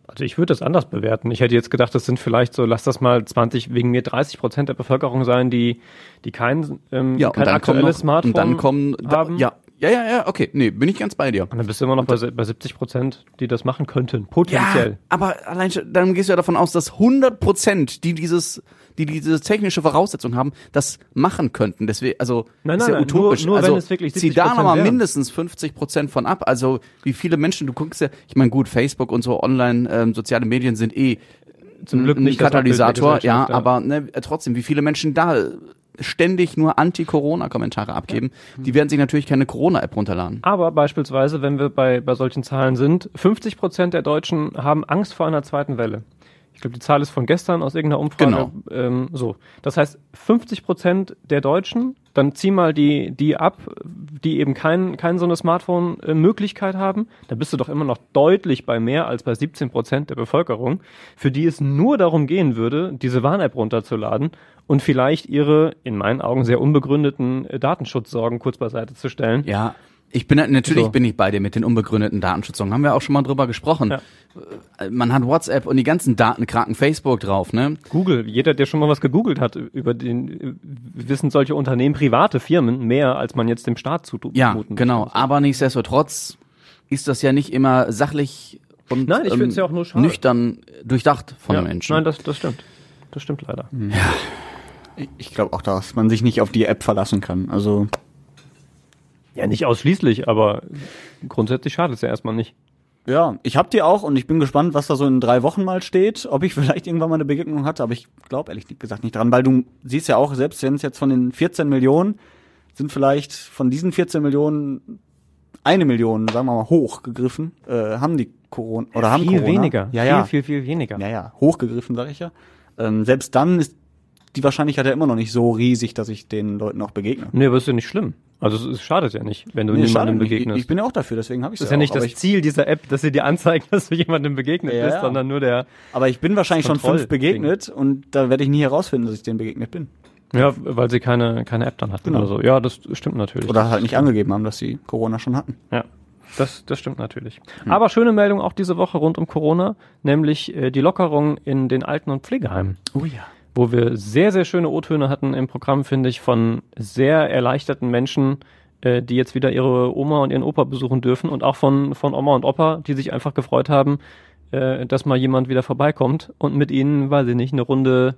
Also ich würde das anders bewerten. Ich hätte jetzt gedacht, das sind vielleicht so, lass das mal 20, wegen mir 30 Prozent der Bevölkerung sein, die, die kein, ähm, Ja, und kein dann kommen aktuelles noch, Smartphone und dann kommen, da, haben. ja, ja, ja, ja, okay, nee, bin ich ganz bei dir. Und dann bist du immer noch bei, bei 70 Prozent, die das machen könnten, potenziell. Ja, aber allein dann gehst du ja davon aus, dass 100 Prozent, die dieses, die diese technische Voraussetzung haben, das machen könnten. Deswegen, also Nein, ist nein, ja nein, nur- utopisch. nur wenn also es wirklich zieh 70% da nochmal mindestens 50 Prozent von ab. Also wie viele Menschen, du guckst ja, ich meine gut, Facebook und so online ähm, soziale Medien sind eh Zum Glück ein nicht Katalysator, ja, Gesellschaft, aber ne, trotzdem, wie viele Menschen da ständig nur Anti-Corona-Kommentare abgeben, die werden sich natürlich keine Corona-App runterladen. Aber beispielsweise, wenn wir bei, bei solchen Zahlen sind, 50 Prozent der Deutschen haben Angst vor einer zweiten Welle. Ich glaube, die Zahl ist von gestern aus irgendeiner Umfrage. Genau. Ähm, so. Das heißt, 50 Prozent der Deutschen, dann zieh mal die, die ab, die eben kein, kein so eine Smartphone-Möglichkeit haben, dann bist du doch immer noch deutlich bei mehr als bei 17 Prozent der Bevölkerung, für die es nur darum gehen würde, diese Warn-App runterzuladen und vielleicht ihre, in meinen Augen, sehr unbegründeten äh, Datenschutzsorgen kurz beiseite zu stellen. Ja, Ich bin natürlich So. bin ich bei dir mit den unbegründeten Datenschutzungen. Haben wir auch schon mal drüber gesprochen. Ja. Äh, Man hat WhatsApp und die ganzen Daten kraken Facebook drauf, ne? Google, jeder, der schon mal was gegoogelt hat, über den wissen solche Unternehmen, private Firmen, mehr, als man jetzt dem Staat zumuten Ja, genau. Aber nichtsdestotrotz ist das ja nicht immer sachlich und Nein, ich ähm, find's ja auch nur schade. nüchtern durchdacht von ja, den Menschen. Nein, das, das stimmt. Das stimmt leider. Ich- Ich glaube auch, dass man sich nicht auf die App verlassen kann. Also Ja, nicht ausschließlich, aber grundsätzlich schadet es ja erstmal nicht. ja, ich habe die auch und ich bin gespannt, was da so in drei Wochen mal steht, ob ich vielleicht irgendwann mal eine Begegnung hatte, aber ich glaube ehrlich gesagt nicht dran, weil du siehst ja auch, selbst wenn es jetzt von den 14 Millionen sind vielleicht von diesen 14 Millionen eine Million, sagen wir mal, hochgegriffen, äh, haben die Corona oder haben viel Corona. weniger. Ja, ja. Viel, viel, viel weniger. Ja, ja, hochgegriffen, sage ich ja. Ähm, selbst dann ist die Wahrscheinlichkeit ja immer noch nicht so riesig, dass ich den Leuten auch begegne. Nee, aber ist ja nicht schlimm. Also es, schadet ja nicht, wenn du Nee, niemandem begegnest. Ich, ich bin ja auch dafür, deswegen habe ich das ist ja nicht das Ziel dieser App, dass sie dir anzeigen, dass du jemandem begegnet Ja, bist, ja. sondern nur der, Aber ich bin wahrscheinlich schon fünf begegnet und da werde ich nie herausfinden, dass ich denen begegnet bin. ja, weil sie keine, keine App dann hatten Genau. oder so. Ja, das stimmt natürlich. Oder halt nicht angegeben haben, dass sie Corona schon hatten. Ja, das, das stimmt natürlich. Hm. Aber schöne Meldung auch diese Woche rund um Corona, nämlich äh, die Lockerung in den Alten- und Pflegeheimen. Oh ja. Wo wir sehr, sehr schöne O-Töne hatten im Programm, finde ich, von sehr erleichterten Menschen, äh, die jetzt wieder ihre Oma und ihren Opa besuchen dürfen und auch von, von Oma und Opa, die sich einfach gefreut haben, äh, dass mal jemand wieder vorbeikommt und mit ihnen, weiß ich nicht, eine Runde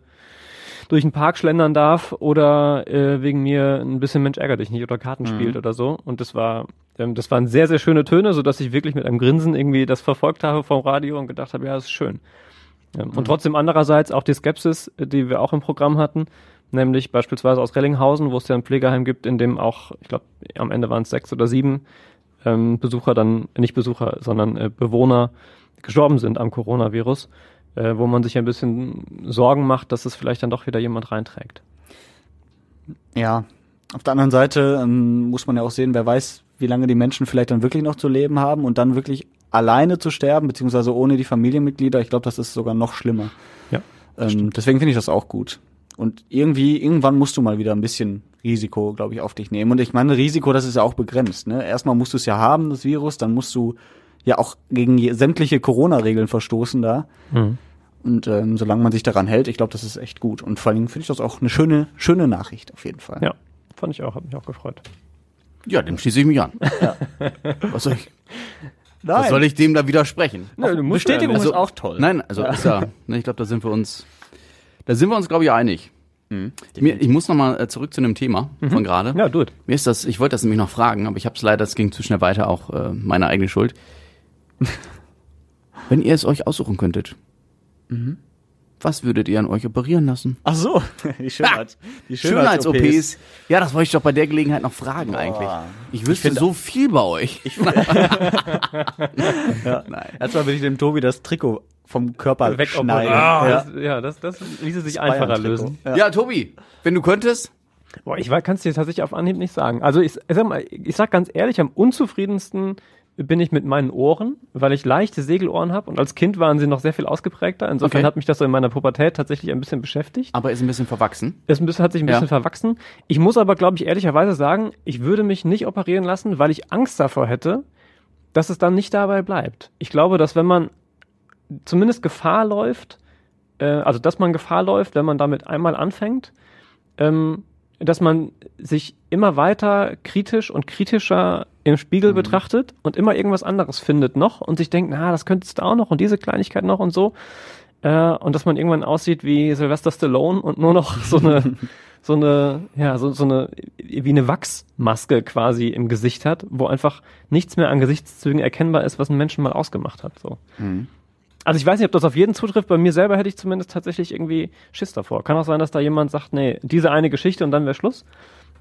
durch den Park schlendern darf oder äh, wegen mir ein bisschen Mensch ärger dich nicht oder Karten Mhm. spielt oder so. Und das war, ähm, das waren sehr, sehr schöne Töne, so dass ich wirklich mit einem Grinsen irgendwie das verfolgt habe vom Radio und gedacht habe, ja, das ist schön. Mhm. Und trotzdem andererseits auch die Skepsis, die wir auch im Programm hatten, nämlich beispielsweise aus Rellinghausen, wo es ja ein Pflegeheim gibt, in dem auch, ich glaube, am Ende waren es sechs oder sieben ähm, Besucher dann, nicht Besucher, sondern äh, Bewohner gestorben sind am Coronavirus, äh, wo man sich ein bisschen Sorgen macht, dass es vielleicht dann doch wieder jemand reinträgt. Ja. Auf der anderen Seite ähm, muss man ja auch sehen, wer weiß, wie lange die Menschen vielleicht dann wirklich noch zu leben haben und dann wirklich alleine zu sterben, beziehungsweise ohne die Familienmitglieder. Ich glaube, das ist sogar noch schlimmer. Ja, Ähm, deswegen finde ich das auch gut. Und irgendwie, irgendwann musst du mal wieder ein bisschen Risiko, glaube ich, auf dich nehmen. Und ich meine, Risiko, das ist ja auch begrenzt. Ne? Erstmal musst du es ja haben, das Virus, dann musst du ja auch gegen sämtliche Corona-Regeln verstoßen da. Mhm. Und ähm, solange man sich daran hält, ich glaube, das ist echt gut. Und vor allen Dingen finde ich das auch eine schöne, schöne Nachricht auf jeden Fall. Ja, fand ich auch, hat mich auch gefreut. Ja, dem schließe ich mich an. Was soll ich, Nein. was soll ich dem da widersprechen? Nö, du musst Bestätigung ja, Also- ist auch toll. Nein, also ist ja, ne, ich glaube, da sind wir uns, da sind wir uns, glaube ich, einig. Mir, ich muss nochmal äh, zurück zu einem Thema von gerade. Ja, du. Mir ist das, ich wollte das nämlich noch fragen, aber ich habe es leider, es ging zu schnell weiter, auch äh, meine eigene Schuld. Wenn ihr es euch aussuchen könntet, was würdet ihr an euch operieren lassen? Ach so, die Schönheit. Die Schönheits-OPs. Ja, das wollte ich doch bei der Gelegenheit noch fragen eigentlich. Ich wüsste finde- so viel bei euch. Ja. Nein. Erstmal würde ich dem Tobi das Trikot vom Körper Wegoperieren. schneiden. Ah, Ja. das, ja, das, das ließe sich einfacher Bayern-Trikot. lösen. Ja. Ja, Tobi, wenn du könntest. Boah, ich kann es dir tatsächlich auf Anhieb nicht sagen. Also ich, ich, sag mal, ich sag ganz ehrlich, am unzufriedensten bin ich mit meinen Ohren, weil ich leichte Segelohren habe und als Kind waren sie noch sehr viel ausgeprägter. Insofern Okay. hat mich das so in meiner Pubertät tatsächlich ein bisschen beschäftigt. Aber ist ein bisschen verwachsen. Es ein bisschen, hat sich ein Ja. bisschen verwachsen. Ich muss aber, glaube ich, ehrlicherweise sagen, ich würde mich nicht operieren lassen, weil ich Angst davor hätte, dass es dann nicht dabei bleibt. Ich glaube, dass wenn man zumindest Gefahr läuft, äh, also dass man Gefahr läuft, wenn man damit einmal anfängt, ähm, dass man sich immer weiter kritisch und kritischer im Spiegel betrachtet und immer irgendwas anderes findet noch und sich denkt, na, das könntest du auch noch und diese Kleinigkeit noch und so. Äh, und dass man irgendwann aussieht wie Sylvester Stallone und nur noch so eine, so eine, ja, so, so eine, wie eine Wachsmaske quasi im Gesicht hat, wo einfach nichts mehr an Gesichtszügen erkennbar ist, was ein Menschen mal ausgemacht hat, so. Also ich weiß nicht, ob das auf jeden zutrifft. Bei mir selber hätte ich zumindest tatsächlich irgendwie Schiss davor. Kann auch sein, dass da jemand sagt, nee, diese eine Geschichte und dann wäre Schluss.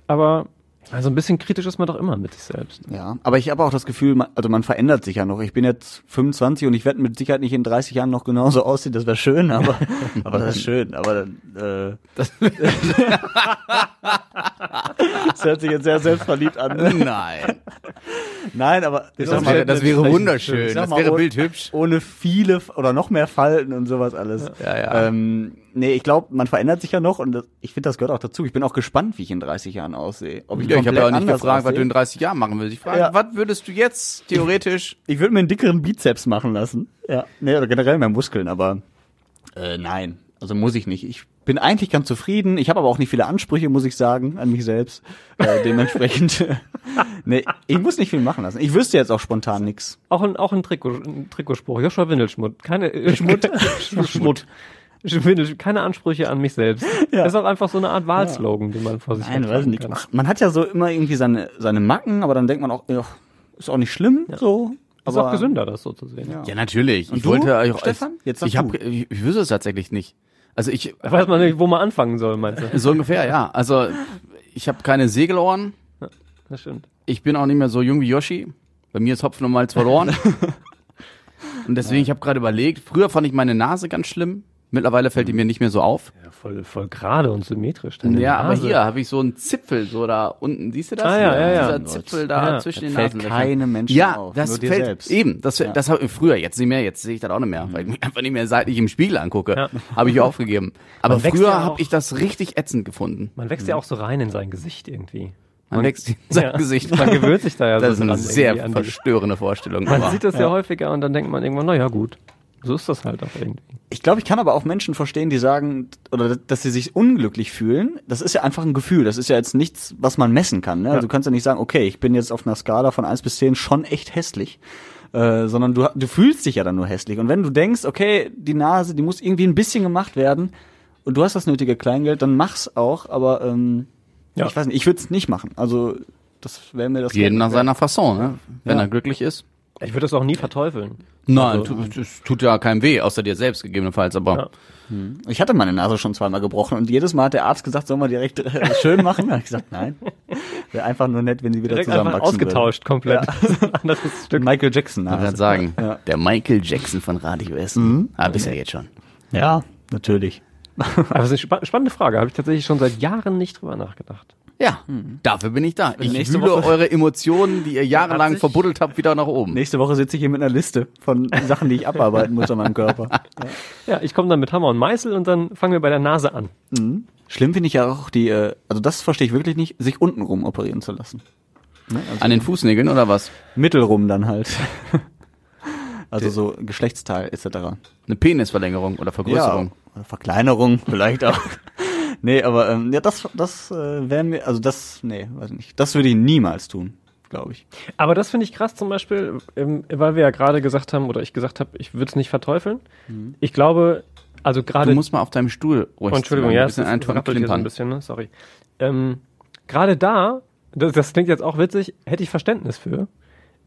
Aber also ein bisschen kritisch ist man doch immer mit sich selbst. Ja, aber ich habe auch das Gefühl, man, also man verändert sich ja noch. Ich bin jetzt 25 und ich werde mit Sicherheit nicht in 30 Jahren noch genauso aussehen. Das wäre schön, aber, aber das ist schön. Aber äh, das, das hört sich jetzt sehr selbstverliebt an. Nein. Nein, aber Das wäre, das wäre wunderschön. Das mal, wäre bildhübsch. ohne viele oder noch mehr Falten und sowas alles. Ja, ja. Ähm, nee, ich glaube, man verändert sich ja noch und das, ich finde, das gehört auch dazu. Ich bin auch gespannt, wie ich in 30 Jahren aussehe. Ob Ja, ich habe ja auch nicht gefragt, was du in aussehe. 30 Jahren machen willst. Ich frage, Ja. was würdest du jetzt theoretisch? Ich würde mir einen dickeren Bizeps machen lassen. Ja. Nee, oder generell mehr Muskeln, aber äh, nein. Also muss ich nicht. Ich bin eigentlich ganz zufrieden. Ich habe aber auch nicht viele Ansprüche, muss ich sagen, an mich selbst. Äh, dementsprechend. nee, ich muss nicht viel machen lassen. Ich wüsste jetzt auch spontan nix. Auch ein, auch ein, Trikot, ein Trikotspruch. Joshua Windelschmutt. Keine, äh, Schmutt. Schmutt. Windel, keine Ansprüche an mich selbst. Ja. Das ist auch einfach so eine Art Wahlslogan, den man vor sich Nein, weiß nicht. kann. Ach, man hat ja so immer irgendwie seine, seine Macken, aber dann denkt man auch, ja, ist auch nicht schlimm, so. Ist aber auch gesünder, das so zu sehen. Ja. Ja, natürlich. Und ich du, wollte euch auch Stefan? Jetzt ich hab, du. ich, ich wüsste es tatsächlich nicht. Also ich Da weiß man nicht, wo man anfangen soll, meinst du? so ungefähr, ja. Also ich habe keine Segelohren. Das stimmt. Ich bin auch nicht mehr so jung wie Yoshi. Bei mir ist Hopfen und Malz verloren. und deswegen, ich habe gerade überlegt, früher fand ich meine Nase ganz schlimm. Mittlerweile fällt die mir nicht mehr so auf. Ja, voll, voll gerade und symmetrisch. ja, aber hier habe ich so einen Zipfel so da unten. Siehst du das? Ah, ja, ja, ja. Dieser Zipfel da Ja. zwischen den fällt Nasenlöchern. keinem Menschen ja, auf, das nur dir fällt selbst. eben. Das, Ja. das habe ich früher, jetzt nicht mehr. Jetzt sehe ich das auch nicht mehr, weil ich mich einfach nicht mehr seitlich im Spiegel angucke. Ja. Habe ich aufgegeben. Aber früher ja habe ich das richtig ätzend gefunden. Man wächst ja auch so rein in sein Gesicht irgendwie. Man wächst in sein Ja. Gesicht. Man gewöhnt sich da ja Das ist so eine sehr verstörende Vorstellung. Man sieht das ja. häufiger und dann denkt man irgendwann, na ja, gut. So ist das halt auch irgendwie. Ich glaube, ich kann aber auch Menschen verstehen, die sagen, oder dass sie sich unglücklich fühlen. Das ist ja einfach ein Gefühl. Das ist ja jetzt nichts, was man messen kann. Ne? Also du kannst ja nicht sagen, okay, ich bin jetzt auf einer Skala von 1 bis 10 schon echt hässlich. Äh, sondern du, du fühlst dich ja dann nur hässlich. Und wenn du denkst, okay, die Nase, die muss irgendwie ein bisschen gemacht werden und du hast das nötige Kleingeld, dann mach's auch. Aber ähm, Ja. ich weiß nicht, ich würde es nicht machen. Also das wäre mir das Jeden nach seiner Fasson, ne? Wenn Ja. er glücklich ist. Ich würde das auch nie verteufeln. Nein, Also- tu- es tut ja keinem weh, außer dir selbst gegebenenfalls, aber Ja. Ich hatte meine Nase schon zweimal gebrochen und jedes Mal hat der Arzt gesagt, soll man direkt äh, schön machen. Da hab ich gesagt, nein. Wäre einfach nur nett, wenn sie wieder Direkt einfach zusammenwachsen ausgetauscht komplett. Anderes Würde. Stück. Michael Jackson ich kann Nase. sagen, Ja. der Michael Jackson von Radio Essen. Ah, bist ja jetzt schon. Ja, natürlich. Aber das ist eine spa spannende Frage. Habe ich tatsächlich schon seit Jahren nicht drüber nachgedacht. Ja, dafür bin ich da. Ich nächste wühle Woche- eure Emotionen, die ihr jahrelang verbuddelt habt, wieder nach oben. Nächste Woche sitze ich hier mit einer Liste von Sachen, die ich abarbeiten muss an meinem Körper. Ja, ich komme dann mit Hammer und Meißel und dann fangen wir bei der Nase an. Schlimm finde ich ja auch die, äh, also das verstehe ich wirklich nicht, sich untenrum operieren zu lassen. Ne? Also An den Fußnägeln oder was? mittelrum dann halt. Also so Geschlechtsteil etc. Eine Penisverlängerung oder Vergrößerung. Ja, oder Verkleinerung vielleicht auch. nee, aber ähm, ja, das, das äh, wäre mir, also das, nee, weiß ich nicht. Das würde ich niemals tun, glaube ich. Aber das finde ich krass zum Beispiel, ähm, weil wir ja gerade gesagt haben, oder ich gesagt habe, ich würde es nicht verteufeln. Ich glaube, also gerade Du musst mal auf deinem Stuhl ruhig Oh, Entschuldigung, ja, ein bisschen ein so ein bisschen, ne? sorry. Ähm, Gerade da, das, das klingt jetzt auch witzig, hätte ich Verständnis für,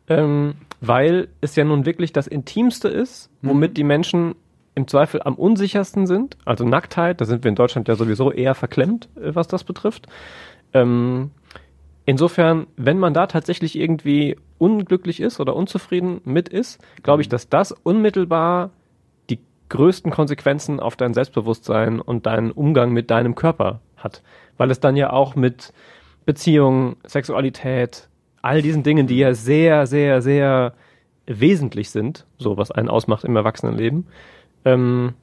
ähm, weil es ja nun wirklich das Intimste ist, womit die Menschen im Zweifel am unsichersten sind. Also Nacktheit, da sind wir in Deutschland ja sowieso eher verklemmt, äh, was das betrifft. Ähm, insofern, wenn man da tatsächlich irgendwie unglücklich ist oder unzufrieden mit ist, glaube ich, dass das unmittelbar die größten Konsequenzen auf dein Selbstbewusstsein und deinen Umgang mit deinem Körper hat. Weil es dann ja auch mit Beziehung, Sexualität, all diesen Dingen, die ja sehr, sehr, sehr wesentlich sind, so was einen ausmacht im Erwachsenenleben, ähm,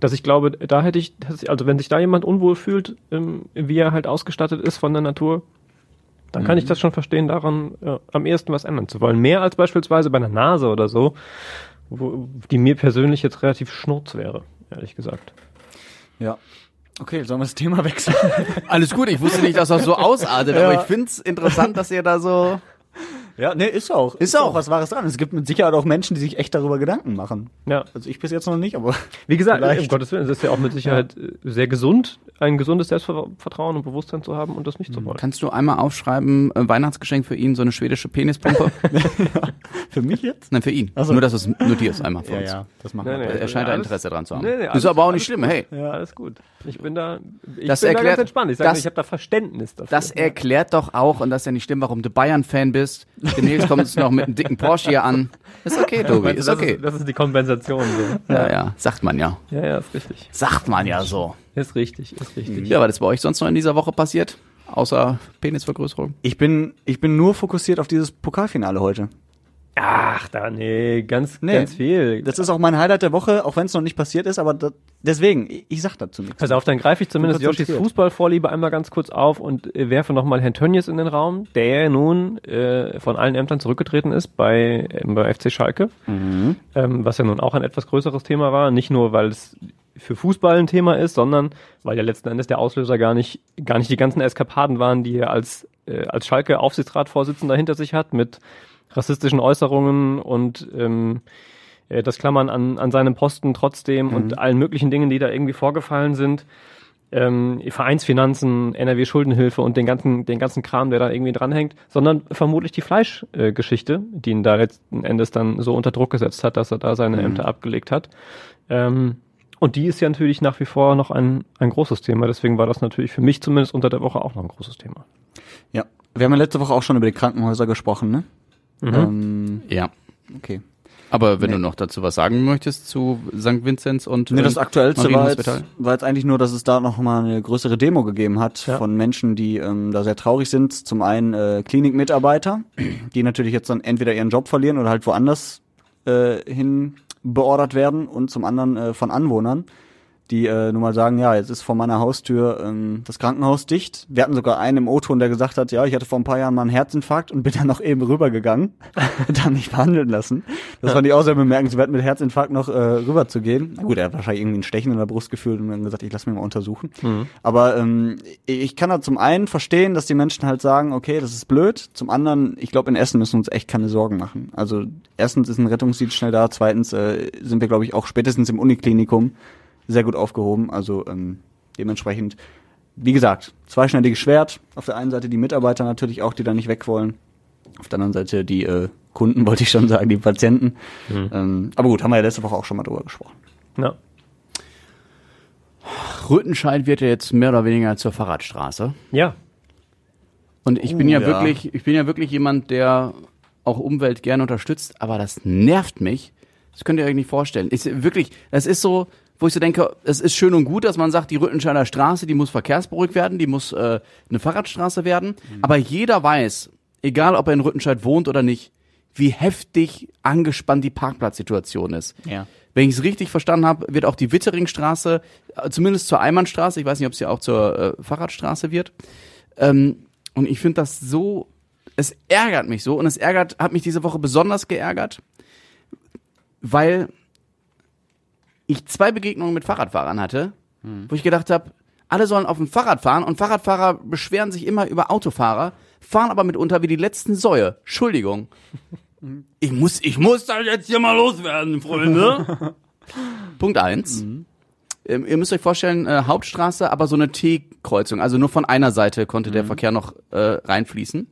dass ich glaube, da hätte ich, also wenn sich da jemand unwohl fühlt, ähm, wie er halt ausgestattet ist von der Natur, dann kann ich das schon verstehen, daran äh, am ehesten was ändern zu wollen. Mehr als beispielsweise bei einer Nase oder so, wo, die mir persönlich jetzt relativ schnurz wäre, ehrlich gesagt. Ja. Okay, sollen wir das Thema wechseln? Alles gut, ich wusste nicht, dass das so ausartet, Ja. aber ich find's interessant, dass ihr da so. Ja, nee, ist auch. Ist auch. was Wahres dran. Es gibt mit Sicherheit auch Menschen, die sich echt darüber Gedanken machen. Ja. Also ich bis jetzt noch nicht, aber Wie gesagt, Vielleicht. um Gottes Willen, es ist ja auch mit Sicherheit äh, sehr gesund, ein gesundes Selbstvertrauen und Bewusstsein zu haben und das nicht zu wollen. Kannst du einmal aufschreiben, äh, Weihnachtsgeschenk für ihn, so eine schwedische Penispumpe? für mich jetzt? Nein, für ihn. So. Nur, dass du es notierst einmal für uns. das machen Nee, nee. Er scheint da Interesse dran zu haben. Nee, nee, ist alles- aber auch nicht schlimm, gut. hey. Ja, alles gut. Ich bin da, ich Das bin da erklärt- ganz entspannt. Ich sage, ich habe da Verständnis dafür. Das erklärt doch auch, und das ist ja nicht schlimm, warum du Bayern-Fan bist. Demnächst kommt es noch mit einem dicken Porsche hier an. Ist okay, Tobi, ist das okay. Ist, das ist die Kompensation. So. Ja, ja, sagt man ja. Ja, ja, ist richtig. Sagt man ja so. Ist richtig, ist richtig. Ja, was ist bei euch sonst noch in dieser Woche passiert? außer Penisvergrößerung? Ich bin, ich bin nur fokussiert auf dieses Pokalfinale heute. Ach, da, nee, ganz, Nee. ganz viel. Das ist auch mein Highlight der Woche, auch wenn es noch nicht passiert ist, aber da, deswegen, ich, ich sag dazu nichts. Pass auf, dann greife ich zumindest konzentriert. Fußballvorliebe einmal ganz kurz auf und äh, werfe nochmal Herrn Tönnies in den Raum, der nun äh, von allen Ämtern zurückgetreten ist bei, äh, bei FC Schalke, ähm, was ja nun auch ein etwas größeres Thema war, nicht nur, weil es für Fußball ein Thema ist, sondern weil ja letzten Endes der Auslöser gar nicht, gar nicht die ganzen Eskapaden waren, die er als, äh, als Schalke Aufsichtsratsvorsitzender hinter sich hat mit rassistischen Äußerungen und ähm, äh, das Klammern an, an seinem Posten trotzdem und allen möglichen Dingen, die da irgendwie vorgefallen sind. Ähm, Vereinsfinanzen, NRW Schuldenhilfe und den ganzen, den ganzen Kram, der da irgendwie dranhängt, sondern vermutlich die Fleischgeschichte, äh, die ihn da letzten Endes dann so unter Druck gesetzt hat, dass er da seine Ämter abgelegt hat. Ähm, und die ist ja natürlich nach wie vor noch ein, ein großes Thema. Deswegen war das natürlich für mich zumindest unter der Woche auch noch ein großes Thema. Ja. Wir haben ja letzte Woche auch schon über die Krankenhäuser gesprochen, ne? Ähm, Ja. okay. Aber wenn Nee. du noch dazu was sagen möchtest zu St. Vinzenz und Nee, das ähm, Aktuellste war jetzt, war jetzt eigentlich nur, dass es da noch mal eine größere Demo gegeben hat Ja. von Menschen, die ähm, da sehr traurig sind. Zum einen äh, Klinikmitarbeiter, die natürlich jetzt dann entweder ihren Job verlieren oder halt woanders äh, hin beordert werden und zum anderen äh, von Anwohnern, die äh, nun mal sagen, ja, jetzt ist vor meiner Haustür ähm, das Krankenhaus dicht. Wir hatten sogar einen im O-Ton, der gesagt hat, ja, ich hatte vor ein paar Jahren mal einen Herzinfarkt und bin dann noch eben rübergegangen und dann nicht behandeln lassen. Das fand ich auch sehr bemerkenswert, mit Herzinfarkt noch äh, rüber zu gehen. Na gut, er hat wahrscheinlich irgendwie einen Stechen in der Brust gefühlt und dann gesagt, ich lass mich mal untersuchen. Aber ähm, ich kann da zum einen verstehen, dass die Menschen halt sagen, okay, das ist blöd. Zum anderen, ich glaube, in Essen müssen wir uns echt keine Sorgen machen. Also erstens ist ein Rettungsdienst schnell da, zweitens äh, sind wir, glaube ich, auch spätestens im Uniklinikum sehr gut aufgehoben. Also ähm, dementsprechend, wie gesagt, zweischneidiges Schwert. Auf der einen Seite die Mitarbeiter natürlich auch, die da nicht weg wollen. Auf der anderen Seite die äh, Kunden, wollte ich schon sagen, die Patienten. Ähm, aber gut, haben wir ja letzte Woche auch schon mal drüber gesprochen. Ja. Rüttenscheid wird ja jetzt mehr oder weniger zur Fahrradstraße. Ja. Und ich bin Uh, ja, ja. wirklich, ich bin ja wirklich jemand, der auch Umwelt gerne unterstützt, aber das nervt mich. Das könnt ihr euch nicht vorstellen. Ist wirklich, das ist so, wo ich so denke, es ist schön und gut, dass man sagt, die Rüttenscheider Straße, die muss verkehrsberuhigt werden, die muss äh, eine Fahrradstraße werden. Aber jeder weiß, egal ob er in Rüttenscheid wohnt oder nicht, wie heftig angespannt die Parkplatzsituation ist. Ja. Wenn ich es richtig verstanden habe, wird auch die Witteringstraße, äh, zumindest zur Einbahnstraße, ich weiß nicht, ob sie auch zur äh, Fahrradstraße wird. Ähm, und ich finde das so, es ärgert mich so und es ärgert, hat mich diese Woche besonders geärgert, weil ich zwei Begegnungen mit Fahrradfahrern hatte, wo ich gedacht habe, alle sollen auf dem Fahrrad fahren und Fahrradfahrer beschweren sich immer über Autofahrer, fahren aber mitunter wie die letzten Säue. Entschuldigung. Ich muss, ich muss da jetzt hier mal loswerden, Freunde. Punkt eins. Ähm, ihr müsst euch vorstellen, äh, Hauptstraße, aber so eine T-Kreuzung. Also nur von einer Seite konnte der Verkehr noch äh, reinfließen.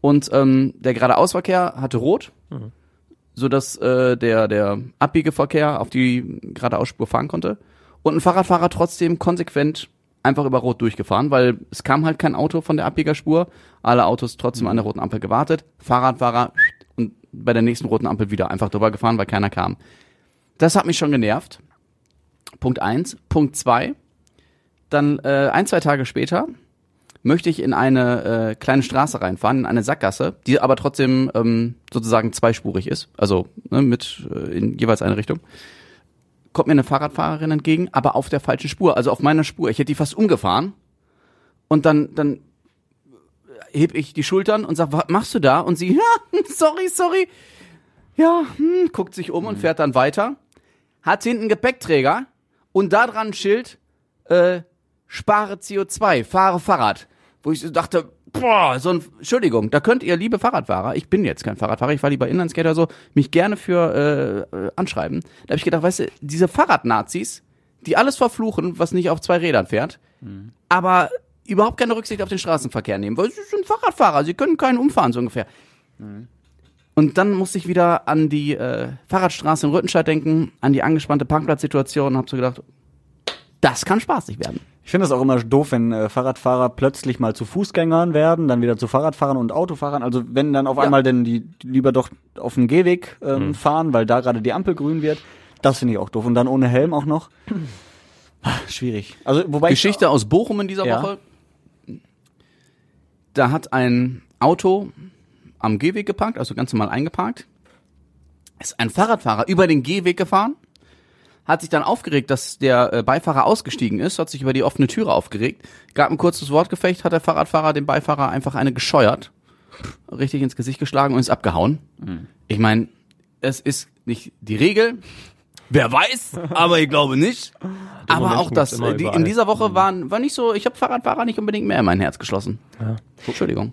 Und ähm, der geradeausverkehr hatte rot, so dass äh, der der Abbiegeverkehr auf die geradeausspur fahren konnte. Und ein Fahrradfahrer trotzdem konsequent einfach über Rot durchgefahren, weil es kam halt kein Auto von der Abbiegerspur. Alle Autos trotzdem an der roten Ampel gewartet. Fahrradfahrer und bei der nächsten roten Ampel wieder einfach drüber gefahren, weil keiner kam. Das hat mich schon genervt. Punkt eins. Punkt zwei. Dann äh, ein, zwei Tage später möchte ich in eine äh, kleine Straße reinfahren, in eine Sackgasse, die aber trotzdem ähm, sozusagen zweispurig ist, also ne, mit äh, in jeweils eine Richtung. Kommt mir eine Fahrradfahrerin entgegen, aber auf der falschen Spur, also auf meiner Spur. Ich hätte die fast umgefahren. Und dann, dann heb ich die Schultern und sag, was machst du da? Und sie, ja, sorry, sorry. Ja, hm, guckt sich um und fährt dann weiter. Hat hinten Gepäckträger und da dran ein Schild, äh, spare CO2, fahre Fahrrad. Wo ich so dachte, boah, so ein, Entschuldigung, da könnt ihr, liebe Fahrradfahrer, ich bin jetzt kein Fahrradfahrer, ich fahre lieber Inlineskater so, mich gerne für äh, äh, anschreiben. Da habe ich gedacht, weißt du, diese Fahrradnazis, die alles verfluchen, was nicht auf zwei Rädern fährt, aber überhaupt keine Rücksicht auf den Straßenverkehr nehmen, weil sie sind Fahrradfahrer, sie können keinen umfahren, so ungefähr. Und dann musste ich wieder an die äh, Fahrradstraße in Rüttenscheid denken, an die angespannte Parkplatzsituation und habe so gedacht, das kann spaßig werden. Ich finde das auch immer doof, wenn äh, Fahrradfahrer plötzlich mal zu Fußgängern werden, dann wieder zu Fahrradfahrern und Autofahrern. Also wenn dann auf Ja. einmal denn die lieber doch auf dem Gehweg ähm, fahren, weil da gerade die Ampel grün wird. Das finde ich auch doof. Und dann ohne Helm auch noch. Ah, Schwierig. Also wobei Geschichte aus Bochum in dieser Ja. Woche. Da hat ein Auto am Gehweg geparkt, also ganz normal eingeparkt. Ist ein Fahrradfahrer über den Gehweg gefahren, hat sich dann aufgeregt, dass der äh, Beifahrer ausgestiegen ist, hat sich über die offene Türe aufgeregt, gab ein kurzes Wortgefecht, hat der Fahrradfahrer dem Beifahrer einfach eine gescheuert, richtig ins Gesicht geschlagen und ist abgehauen. Ich meine, es ist nicht die Regel. Wer weiß, aber ich glaube nicht. Aber Menschen auch das, äh, die, in dieser Woche waren, war nicht so, ich habe Fahrradfahrer nicht unbedingt mehr in mein Herz geschlossen. Entschuldigung.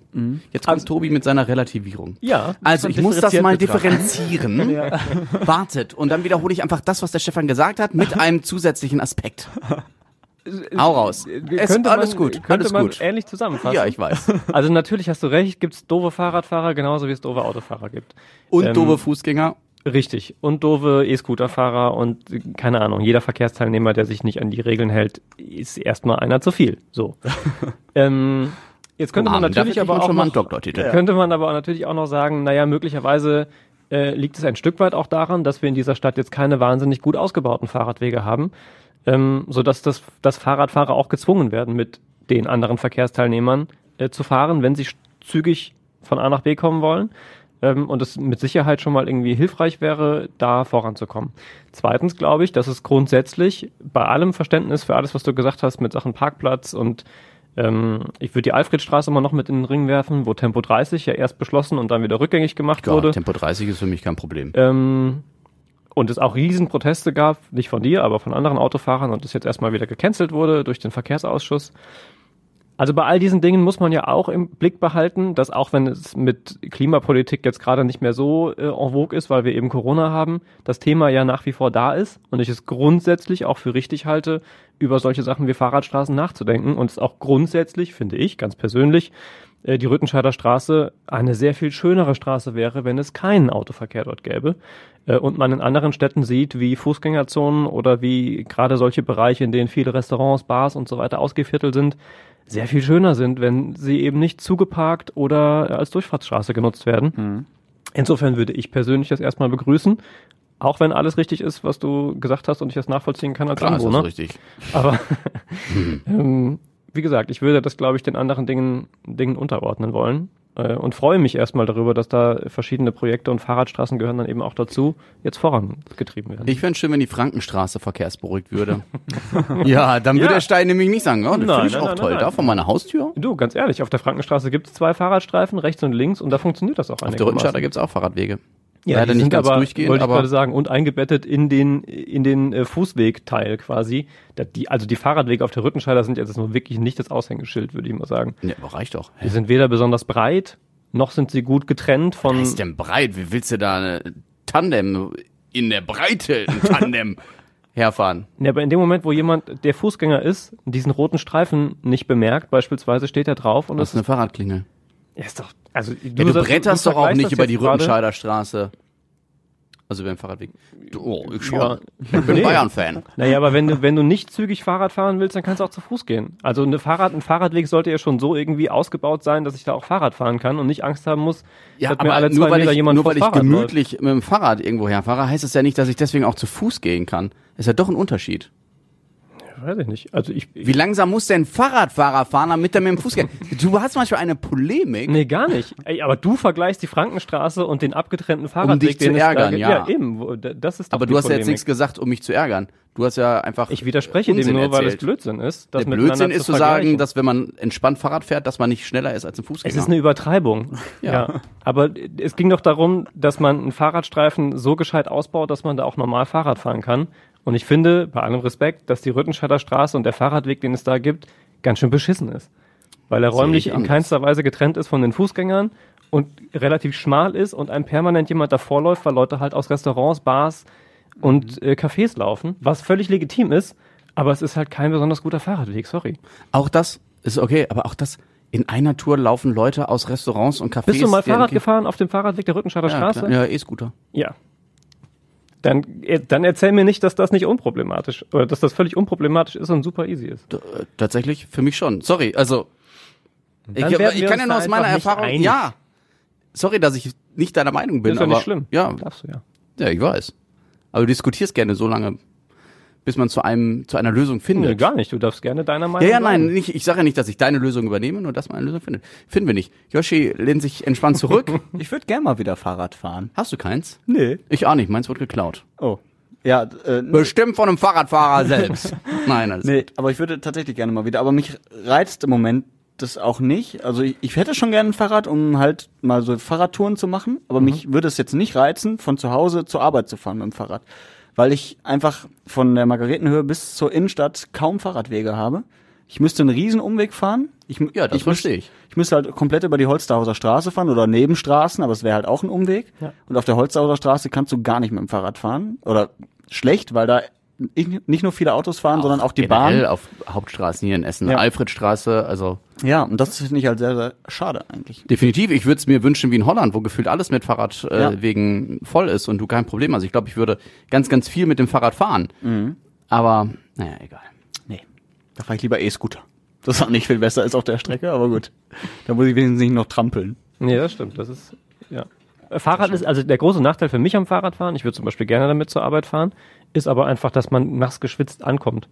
Jetzt kommt Tobi mit seiner Relativierung. Ja. Also ich muss das mal differenzieren. Wartet. Und dann wiederhole ich einfach das, was der Stefan gesagt hat, mit einem zusätzlichen Aspekt. Hau raus. Es, Könnte alles man, gut. Könnte Alles man gut. ähnlich zusammenfassen. Ja, ich weiß. Also natürlich hast du recht, gibt's doofe Fahrradfahrer genauso wie es doofe Autofahrer gibt. Und Ähm, doofe Fußgänger. Richtig. Und doofe E-Scooter-Fahrer und keine Ahnung, jeder Verkehrsteilnehmer, der sich nicht an die Regeln hält, ist erstmal einer zu viel. So. ähm, jetzt könnte man natürlich aber auch noch, könnte man aber natürlich auch noch sagen, naja, möglicherweise äh, liegt es ein Stück weit auch daran, dass wir in dieser Stadt jetzt keine wahnsinnig gut ausgebauten Fahrradwege haben, ähm, sodass das, dass Fahrradfahrer auch gezwungen werden, mit den anderen Verkehrsteilnehmern äh, zu fahren, wenn sie zügig von A nach B kommen wollen. Ähm, und es mit Sicherheit schon mal irgendwie hilfreich wäre, da voranzukommen. Zweitens glaube ich, dass es grundsätzlich bei allem Verständnis für alles, was du gesagt hast mit Sachen Parkplatz und ähm, ich würde die Alfredstraße mal noch mit in den Ring werfen, wo Tempo 30 ja erst beschlossen und dann wieder rückgängig gemacht Ja, wurde. Tempo 30 ist für mich kein Problem. Ähm, und es auch Riesenproteste gab, nicht von dir, aber von anderen Autofahrern und es jetzt erstmal wieder gecancelt wurde durch den Verkehrsausschuss. Also bei all diesen Dingen muss man ja auch im Blick behalten, dass auch wenn es mit Klimapolitik jetzt gerade nicht mehr so äh, en vogue ist, weil wir eben Corona haben, das Thema ja nach wie vor da ist und ich es grundsätzlich auch für richtig halte, über solche Sachen wie Fahrradstraßen nachzudenken und es auch grundsätzlich, finde ich, ganz persönlich, die Rüttenscheider Straße eine sehr viel schönere Straße wäre, wenn es keinen Autoverkehr dort gäbe. Äh, Und man in anderen Städten sieht, wie Fußgängerzonen oder wie gerade solche Bereiche, in denen viele Restaurants, Bars und so weiter ausgeviertelt sind, sehr viel schöner sind, wenn sie eben nicht zugeparkt oder als Durchfahrtsstraße genutzt werden. Insofern würde ich persönlich das erstmal begrüßen. Auch wenn alles richtig ist, was du gesagt hast und ich das nachvollziehen kann als Klar, ist das Anwohner. richtig. Aber ähm, wie gesagt, ich würde das, glaube ich, den anderen Dingen, Dingen unterordnen wollen. Äh, und freue mich erstmal darüber, dass da verschiedene Projekte und Fahrradstraßen gehören dann eben auch dazu, jetzt vorangetrieben werden. Ich fände schön, wenn die Frankenstraße verkehrsberuhigt würde. ja, dann würde Ja. der Stein nämlich nicht sagen, oh, das finde ich nein, auch nein, toll. nein, Da vor meiner Haustür? du, ganz ehrlich, auf der Frankenstraße gibt es zwei Fahrradstreifen, rechts und links, und da funktioniert das auch Auf der Rüttenscheider gibt's auch Fahrradwege. Ja, die nicht sind ganz aber, durchgehend, wollte ich gerade sagen, und eingebettet in den, in den äh, Fußwegteil quasi. Die, also die Fahrradwege auf der Rüttenscheider sind jetzt nur wirklich nicht das Aushängeschild, würde ich mal sagen. Ja, aber reicht doch. Die sind weder besonders breit, noch sind sie gut getrennt von. Was ist denn breit? Wie willst du da eine Tandem in der Breite ein Tandem herfahren? Ja, aber in dem Moment, wo jemand, der Fußgänger ist, diesen roten Streifen nicht bemerkt, beispielsweise steht er drauf und Das das ist eine Fahrradklingel. Ist, ist doch, also du, Ja, du bretterst doch auch nicht über die Rüttenscheider Straße. Also über den Fahrradweg. Du, oh, ich schon. Ja. Ich bin Nee. Bayern-Fan. Naja, aber wenn du, wenn du nicht zügig Fahrrad fahren willst, dann kannst du auch zu Fuß gehen. Also eine Fahrrad, ein Fahrradweg sollte ja schon so irgendwie ausgebaut sein, dass ich da auch Fahrrad fahren kann und nicht Angst haben muss, Ja, dass aber mir alle zwei nur weil Meter ich, jemand nur weil ich gemütlich mit dem Fahrrad irgendwo herfahre, heißt es ja nicht, dass ich deswegen auch zu Fuß gehen kann. Ist ja doch ein Unterschied. Weiß ich nicht. Also ich, Wie langsam muss denn ein Fahrradfahrer fahren, damit er mit dem Fuß geht? Du hast manchmal eine Polemik. Nee, gar nicht. Ey, aber du vergleichst die Frankenstraße und den abgetrennten Fahrradweg. dich zu ärgern, ja. Ja, eben. Das ist doch aber du hast ja jetzt nichts gesagt, um mich zu ärgern. Du hast ja einfach. Ich widerspreche Unsinn dem nur, weil es erzählt. Blödsinn ist. Das Der Blödsinn ist zu sagen, dass wenn man entspannt Fahrrad fährt, dass man nicht schneller ist als ein Fußgänger. Es ist eine Übertreibung. Ja. Ja. Aber es ging doch darum, dass man einen Fahrradstreifen so gescheit ausbaut, dass man da auch normal Fahrrad fahren kann. Und ich finde, bei allem Respekt, dass die Rüttenscheider Straße und der Fahrradweg, den es da gibt, ganz schön beschissen ist. Weil er räumlich ich in keinster Weise getrennt ist von den Fußgängern und relativ schmal ist und einem permanent jemand davor läuft, weil Leute halt aus Restaurants, Bars und äh, Cafés laufen, was völlig legitim ist, aber es ist halt kein besonders guter Fahrradweg, sorry. Auch das ist okay, aber auch das, in einer Tour laufen Leute aus Restaurants und Cafés. Bist du mal Fahrrad gefahren auf dem Fahrradweg der Rüttenscheider Ja, Straße? klar. ja E-Scooter. Ja. Dann, äh, dann erzähl mir nicht, dass das nicht unproblematisch oder dass das völlig unproblematisch ist und super easy ist. Tatsächlich für mich schon. Sorry, also ich, ich kann ja nur aus meiner Erfahrung. einig. Ja. Sorry, dass ich nicht deiner Meinung bin, ist ja nicht schlimm. ja, Darfst du ja. ja, ich weiß. Aber du diskutierst gerne so lange, bis man zu einem zu einer Lösung findet. Nee, gar nicht. Du darfst gerne deiner Ja, Meinung ja, nein, bleiben. nicht, ich sage ja nicht, dass ich deine Lösung übernehme, nur dass man eine Lösung findet. Finden wir nicht. Yoshi lehnt sich entspannt zurück. Ich würde gerne mal wieder Fahrrad fahren. Hast du keins? Nee. Ich auch nicht, meins wird geklaut. Oh. Ja, äh, Bestimmt von einem Fahrradfahrer selbst. Nein, also Nee, aber ich würde tatsächlich gerne mal wieder. Aber mich reizt im Moment das auch nicht. Also ich, ich hätte schon gerne ein Fahrrad, um halt mal so Fahrradtouren zu machen. Aber mich würde es jetzt nicht reizen, von zu Hause zur Arbeit zu fahren mit dem Fahrrad. Weil ich einfach von der Margaretenhöhe bis zur Innenstadt kaum Fahrradwege habe. Ich müsste einen riesen Umweg fahren. Ich, Ja, das ich verstehe ich. Ich müsste halt komplett über die Holsterhauser Straße fahren oder Nebenstraßen, aber es wäre halt auch ein Umweg. Ja. Und auf der Holsterhauser Straße kannst du gar nicht mit dem Fahrrad fahren. Oder schlecht, weil da nicht nur viele Autos fahren, sondern auch die Bahn. auf Hauptstraßen hier in Essen, Ja. Alfredstraße, also Ja, und das finde ich halt sehr, sehr schade eigentlich. definitiv. Ich würde es mir wünschen wie in Holland, wo gefühlt alles mit Fahrradwegen äh, Ja. Wegen voll ist und du kein Problem hast. Ich glaube, ich würde ganz, ganz viel mit dem Fahrrad fahren. Mhm. Aber, naja, egal. Nee. Da fahre ich lieber E-Scooter. Das auch nicht viel besser ist auf der Strecke, aber gut. Da muss ich wenigstens nicht noch trampeln. Nee, das stimmt. Das ist, ja. Äh, Fahrrad ist, also der große Nachteil für mich am Fahrradfahren, ich würde zum Beispiel gerne damit zur Arbeit fahren, ist aber einfach, dass man nass geschwitzt ankommt.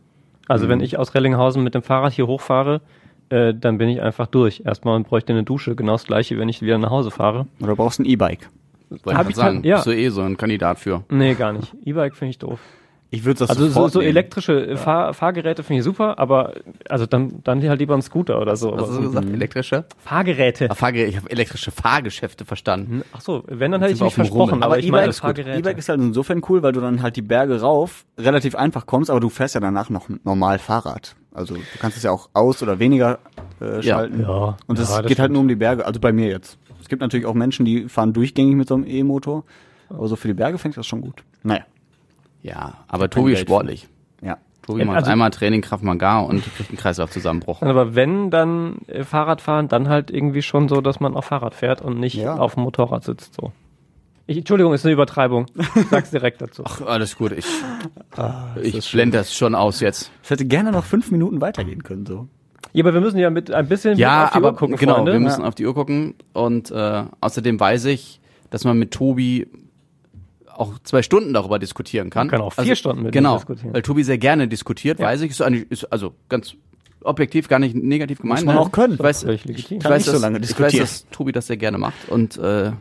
Also wenn ich aus Rellinghausen mit dem Fahrrad hier hochfahre, äh, dann bin ich einfach durch. Erstmal und bräuchte eine Dusche, genau das gleiche, wenn ich wieder nach Hause fahre. Oder brauchst ein E-Bike. Wollte ich sagen, dann- ja. bist du eh so ein Kandidat für. Nee, gar nicht. E-Bike finde ich doof. Ich würde das Also so, so elektrische äh, Fahr Fahrgeräte finde ich super, aber also dann, dann halt lieber ein Scooter oder so. Was Aber hast du gesagt? Elektrische? Fahrgeräte. Ah, Fahrgerä- ich habe elektrische Fahrgeschäfte verstanden. Ach so, wenn, dann hätte ich mich auf dem versprochen, Rummel. aber, Aber E-Bike ist. Fahrgeräte. E-Bike ist halt insofern cool, weil du dann halt die Berge rauf relativ einfach kommst, aber du fährst ja danach noch normal Fahrrad. Also du kannst es ja auch aus oder weniger äh, Ja. schalten. Ja, Und es ja, geht halt stimmt. nur um die Berge, also bei mir jetzt. Es gibt natürlich auch Menschen, die fahren durchgängig mit so einem E-Motor. Aber so für die Berge fängt das schon gut. Naja, Ja, aber Tobi ist Geld sportlich. ja. Tobi macht also- einmal Training Kraft Maga und kriegt einen Kreislaufzusammenbruch. Aber wenn dann äh, Fahrrad fahren, dann halt irgendwie schon so, dass man auf Fahrrad fährt und nicht Ja. auf dem Motorrad sitzt. So. Ich, Entschuldigung, ist eine Übertreibung. Ich sag's direkt dazu. Ach, alles gut, ich, ich blende das schon aus jetzt. Es hätte gerne noch fünf Minuten weitergehen können, so. Ja, aber wir müssen ja mit ein bisschen Ja, auf die aber Uhr gucken, genau, Freunde. wir müssen auf die Uhr gucken und äh, außerdem weiß ich, dass man mit Tobi auch zwei Stunden darüber diskutieren kann. Man kann auch vier Stunden mit ihm genau, diskutieren. Weil Tobi sehr gerne diskutiert, weiß ich, ist, eigentlich, ist also ganz objektiv gar nicht negativ gemeint. man ne? auch können. Ich weiß, ich Kann weiß, nicht so dass, lange ich weiß, diskutieren. dass Tobi das sehr gerne macht und äh,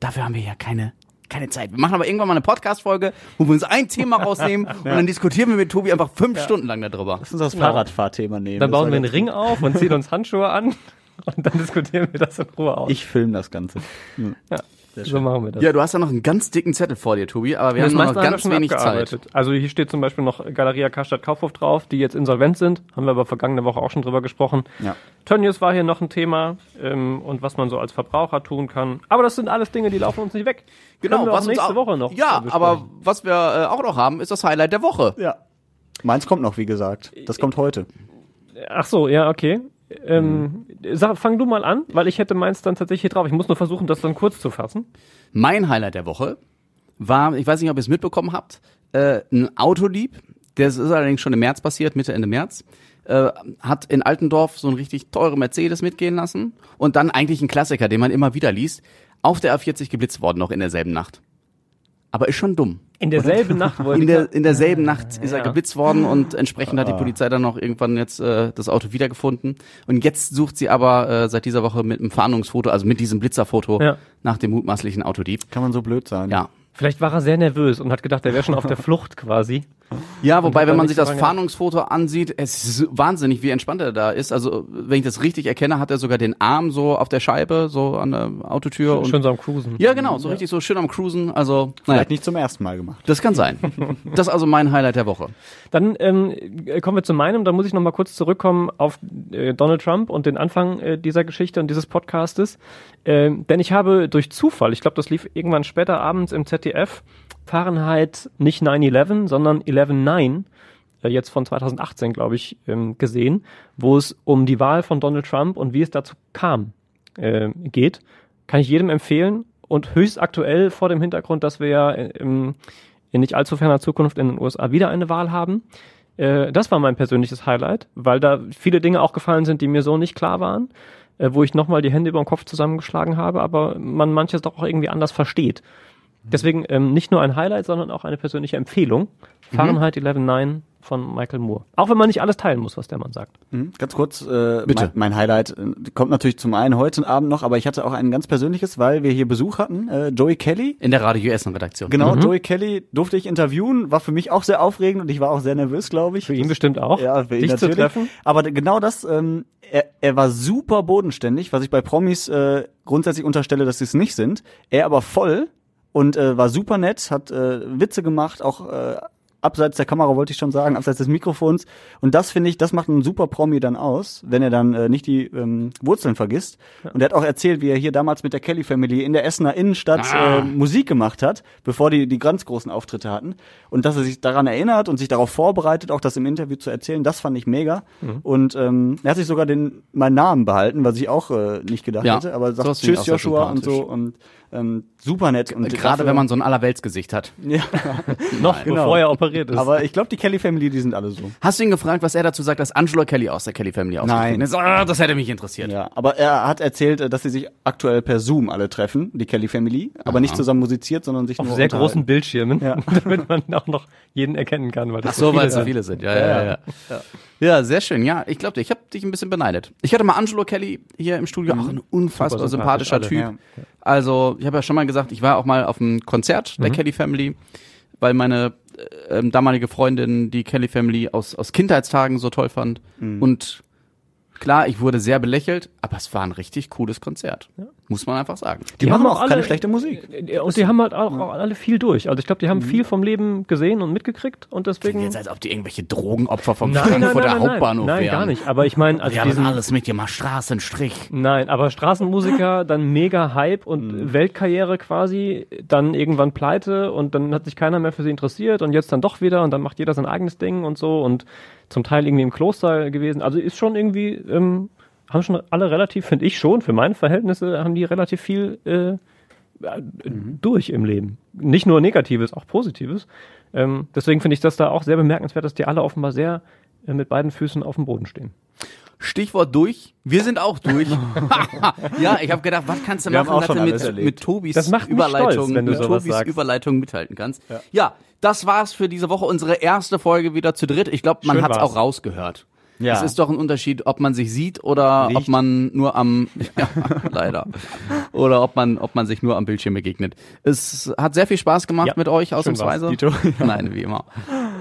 dafür haben wir ja keine keine Zeit. Wir machen aber irgendwann mal eine Podcast-Folge, wo wir uns ein Thema rausnehmen und dann diskutieren wir mit Tobi einfach fünf Stunden lang darüber. Lass uns das Genau. Fahrradfahrthema nehmen. Dann bauen wir einen Ring auf und ziehen uns Handschuhe an und dann diskutieren wir das in Ruhe aus. Ich filme das Ganze. ja, so machen wir das. Ja, du hast ja noch einen ganz dicken Zettel vor dir, Tobi, aber wir Das haben noch haben ganz schon wenig. Zeit. Also hier steht zum Beispiel noch Galeria Karstadt Kaufhof drauf, die jetzt insolvent sind. Haben wir aber vergangene Woche auch schon drüber gesprochen. Ja. Tönnies war hier noch ein Thema ähm, und was man so als Verbraucher tun kann. Aber das sind alles Dinge, die laufen uns nicht weg. Auch uns nächste auch- Woche noch. Ja, aber was wir äh, auch noch haben, ist das Highlight der Woche. Ja. Meins kommt noch, wie gesagt. Das kommt heute. Ach so, ja, okay. Ähm, sag, fang du mal an, weil ich hätte meins dann tatsächlich hier drauf. Ich muss nur versuchen, das dann kurz zu fassen. Mein Highlight der Woche war, ich weiß nicht, ob ihr es mitbekommen habt, äh, ein Autodieb, das ist allerdings schon im März passiert, Mitte, Ende März, äh, hat in Altendorf so einen richtig teure Mercedes mitgehen lassen und dann eigentlich ein Klassiker, den man immer wieder liest, auf der A40 geblitzt worden, noch in derselben Nacht. Aber ist schon dumm. In derselben Nacht wollte In, der, in derselben Nacht ist er ja. geblitzt worden und entsprechend hat die Polizei dann noch irgendwann jetzt äh, das Auto wiedergefunden. Und jetzt sucht sie aber äh, seit dieser Woche mit einem Fahndungsfoto, also mit diesem Blitzerfoto, Ja. nach dem mutmaßlichen Autodieb. Kann man so blöd sein. Ja. Vielleicht war er sehr nervös und hat gedacht, er wäre schon auf der Flucht quasi. Ja, wobei, wenn man sich das Fahndungsfoto ansieht, es ist wahnsinnig, wie entspannt er da ist. Also, wenn ich das richtig erkenne, hat er sogar den Arm so auf der Scheibe, so an der Autotür. und Schön so am Cruisen. ja, genau, so richtig so schön am Cruisen. Also, naja, Vielleicht nicht zum ersten Mal gemacht. das kann sein. Das ist also mein Highlight der Woche. Dann ähm, äh, kommen wir zu meinem. Da muss ich noch mal kurz zurückkommen auf äh, Donald Trump und den Anfang äh, dieser Geschichte und dieses Podcastes. Ähm, denn ich habe durch Zufall, ich glaube, das lief irgendwann später abends im ZDF, Fahrenheit nicht 9-11, sondern 11-9, äh, jetzt von 2018, glaube ich, ähm, gesehen, wo es um die Wahl von Donald Trump und wie es dazu kam äh, geht. Kann ich jedem empfehlen und höchst aktuell vor dem Hintergrund, dass wir ja äh, im, in nicht allzu ferner Zukunft in den USA wieder eine Wahl haben. Äh, das war mein persönliches Highlight, weil da viele Dinge auch gefallen sind, die mir so nicht klar waren, wo ich nochmal die Hände über den Kopf zusammengeschlagen habe, aber man manches doch auch irgendwie anders versteht. Deswegen ähm, nicht nur ein Highlight, sondern auch eine persönliche Empfehlung. Fahrenheit 11.9 von Michael Moore. Auch wenn man nicht alles teilen muss, was der Mann sagt. Mhm. Ganz kurz, äh, Bitte. Mein, mein Highlight äh, kommt natürlich zum einen heute Abend noch, aber ich hatte auch ein ganz persönliches, weil wir hier Besuch hatten. Äh, Joey Kelly. In der Radio Essen Redaktion. Genau, Joey Kelly durfte ich interviewen, war für mich auch sehr aufregend und ich war auch sehr nervös, glaube ich. Für ihn bestimmt auch, Ja, für ihn dich zu natürlich. treffen. Aber genau das, ähm, er, er war super bodenständig, was ich bei Promis äh, grundsätzlich unterstelle, dass sie es nicht sind. Er aber voll und äh, war super nett, hat äh, Witze gemacht, auch äh, abseits der Kamera wollte ich schon sagen, abseits des Mikrofons. Und das finde ich, das macht einen super Promi dann aus, wenn er dann äh, nicht die ähm, Wurzeln vergisst. Und er hat auch erzählt, wie er hier damals mit der Kelly Family in der Essener Innenstadt äh, Musik gemacht hat, bevor die die ganz großen Auftritte hatten. Und dass er sich daran erinnert und sich darauf vorbereitet, auch das im Interview zu erzählen, das fand ich mega. Und ähm, er hat sich sogar den meinen Namen behalten, was ich auch äh, nicht gedacht Ja, hätte. Aber sagt Tschüss Joshua und so und ähm, super nett. Und Gerade dafür- wenn man so ein Allerweltsgesicht hat. ja, Noch Genau. bevor er operiert ist. aber ich glaube, die Kelly Family, die sind alle so. Hast du ihn gefragt, was er dazu sagt, dass Angelo Kelly aus der Kelly Family ausgetreten ist? Ah, das hätte mich interessiert. Ja, aber er hat erzählt, äh, dass sie sich aktuell per Zoom alle treffen, die Kelly Family, aber nicht zusammen musiziert, sondern sich auf nur sehr großen Bildschirmen, Ja. damit man auch noch jeden erkennen kann. Weil das Ach so, weil es so viele sind. Ja, ja, ja. Ja, ja sehr schön. Ja, ich glaube, ich habe dich ein bisschen beneidet. Ich hatte mal Angelo Kelly hier im Studio, auch ein unfassbar sympathisch sympathischer alle. Typ. Ja. Also, ich habe ja schon mal gesagt, ich war auch mal auf einem Konzert der Kelly Family, weil meine äh, damalige Freundin die Kelly Family aus, aus Kindheitstagen so toll fand. Und klar, ich wurde sehr belächelt, aber es war ein richtig cooles Konzert. Muss man einfach sagen. Die, machen auch keine schlechte Musik. Äh, Und die haben halt auch, auch alle viel durch. Also ich glaube, die haben viel vom Leben gesehen und mitgekriegt und deswegen. Jetzt als ob die irgendwelche Drogenopfer vom Nein, nein, Frankfurter nein, nein, Hauptbahnhof nein, wären. gar nicht. Aber ich meine, also Die haben diesen, alles mitgemacht, Straßenstrich. Nein, aber Straßenmusiker, dann mega Hype und Weltkarriere quasi, dann irgendwann pleite und dann hat sich keiner mehr für sie interessiert und jetzt dann doch wieder und dann macht jeder sein eigenes Ding und so und zum Teil irgendwie im Kloster gewesen. Also ist schon irgendwie, ähm, haben schon alle relativ, finde ich schon, für meine Verhältnisse haben die relativ viel äh, äh, durch im Leben. Nicht nur Negatives, auch Positives. Ähm, deswegen finde ich das da auch sehr bemerkenswert, dass die alle offenbar sehr äh, mit beiden Füßen auf dem Boden stehen. Stichwort durch. Wir sind auch durch. ja, ich habe gedacht, was kannst du Wir machen, dass du mit, mit Tobis Das macht mich Überleitung, stolz, wenn du mit Tobis sagst. Überleitung mithalten kannst. Ja. das war's für diese Woche. Unsere erste Folge wieder zu dritt. Ich glaube, man hat's war's. auch rausgehört. Ja. Es ist doch ein Unterschied, ob man sich sieht oder ob Riecht. man nur am, ja, leider, oder ob man, ob man sich nur am Bildschirm begegnet. Es hat sehr viel Spaß gemacht Ja, mit euch, ausnahmsweise. Nein, wie immer.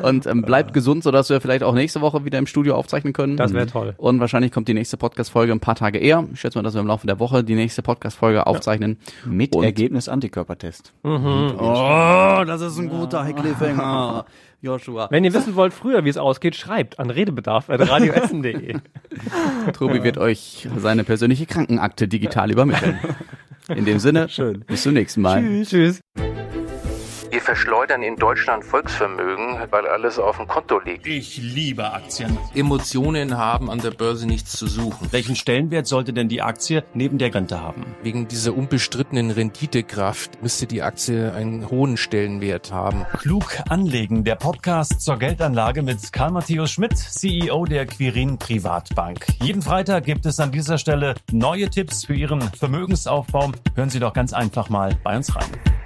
Und ähm, bleibt gesund, sodass wir vielleicht auch nächste Woche wieder im Studio aufzeichnen können. Das wäre toll. Und wahrscheinlich kommt die nächste Podcast-Folge ein paar Tage eher. Ich schätze mal, dass wir im Laufe der Woche die nächste Podcast-Folge aufzeichnen. Mit Und- Ergebnis Antikörpertest. Oh, das ist ein guter Cliffhanger. Joshua. Wenn ihr wissen wollt früher, wie es ausgeht, schreibt an redebedarf.radioessen.de. Tobi wird euch seine persönliche Krankenakte digital übermitteln. In dem Sinne, Schön. bis zum nächsten Mal. Tschüss. Tschüss. Wir verschleudern in Deutschland Volksvermögen, weil alles auf dem Konto liegt. Ich liebe Aktien. Emotionen haben an der Börse nichts zu suchen. Welchen Stellenwert sollte denn die Aktie neben der Rente haben? Wegen dieser unbestrittenen Renditekraft müsste die Aktie einen hohen Stellenwert haben. Klug anlegen, der Podcast zur Geldanlage mit Karl Matthäus Schmidt, CEO der Quirin Privatbank. Jeden Freitag gibt es an dieser Stelle neue Tipps für Ihren Vermögensaufbau. Hören Sie doch ganz einfach mal bei uns rein.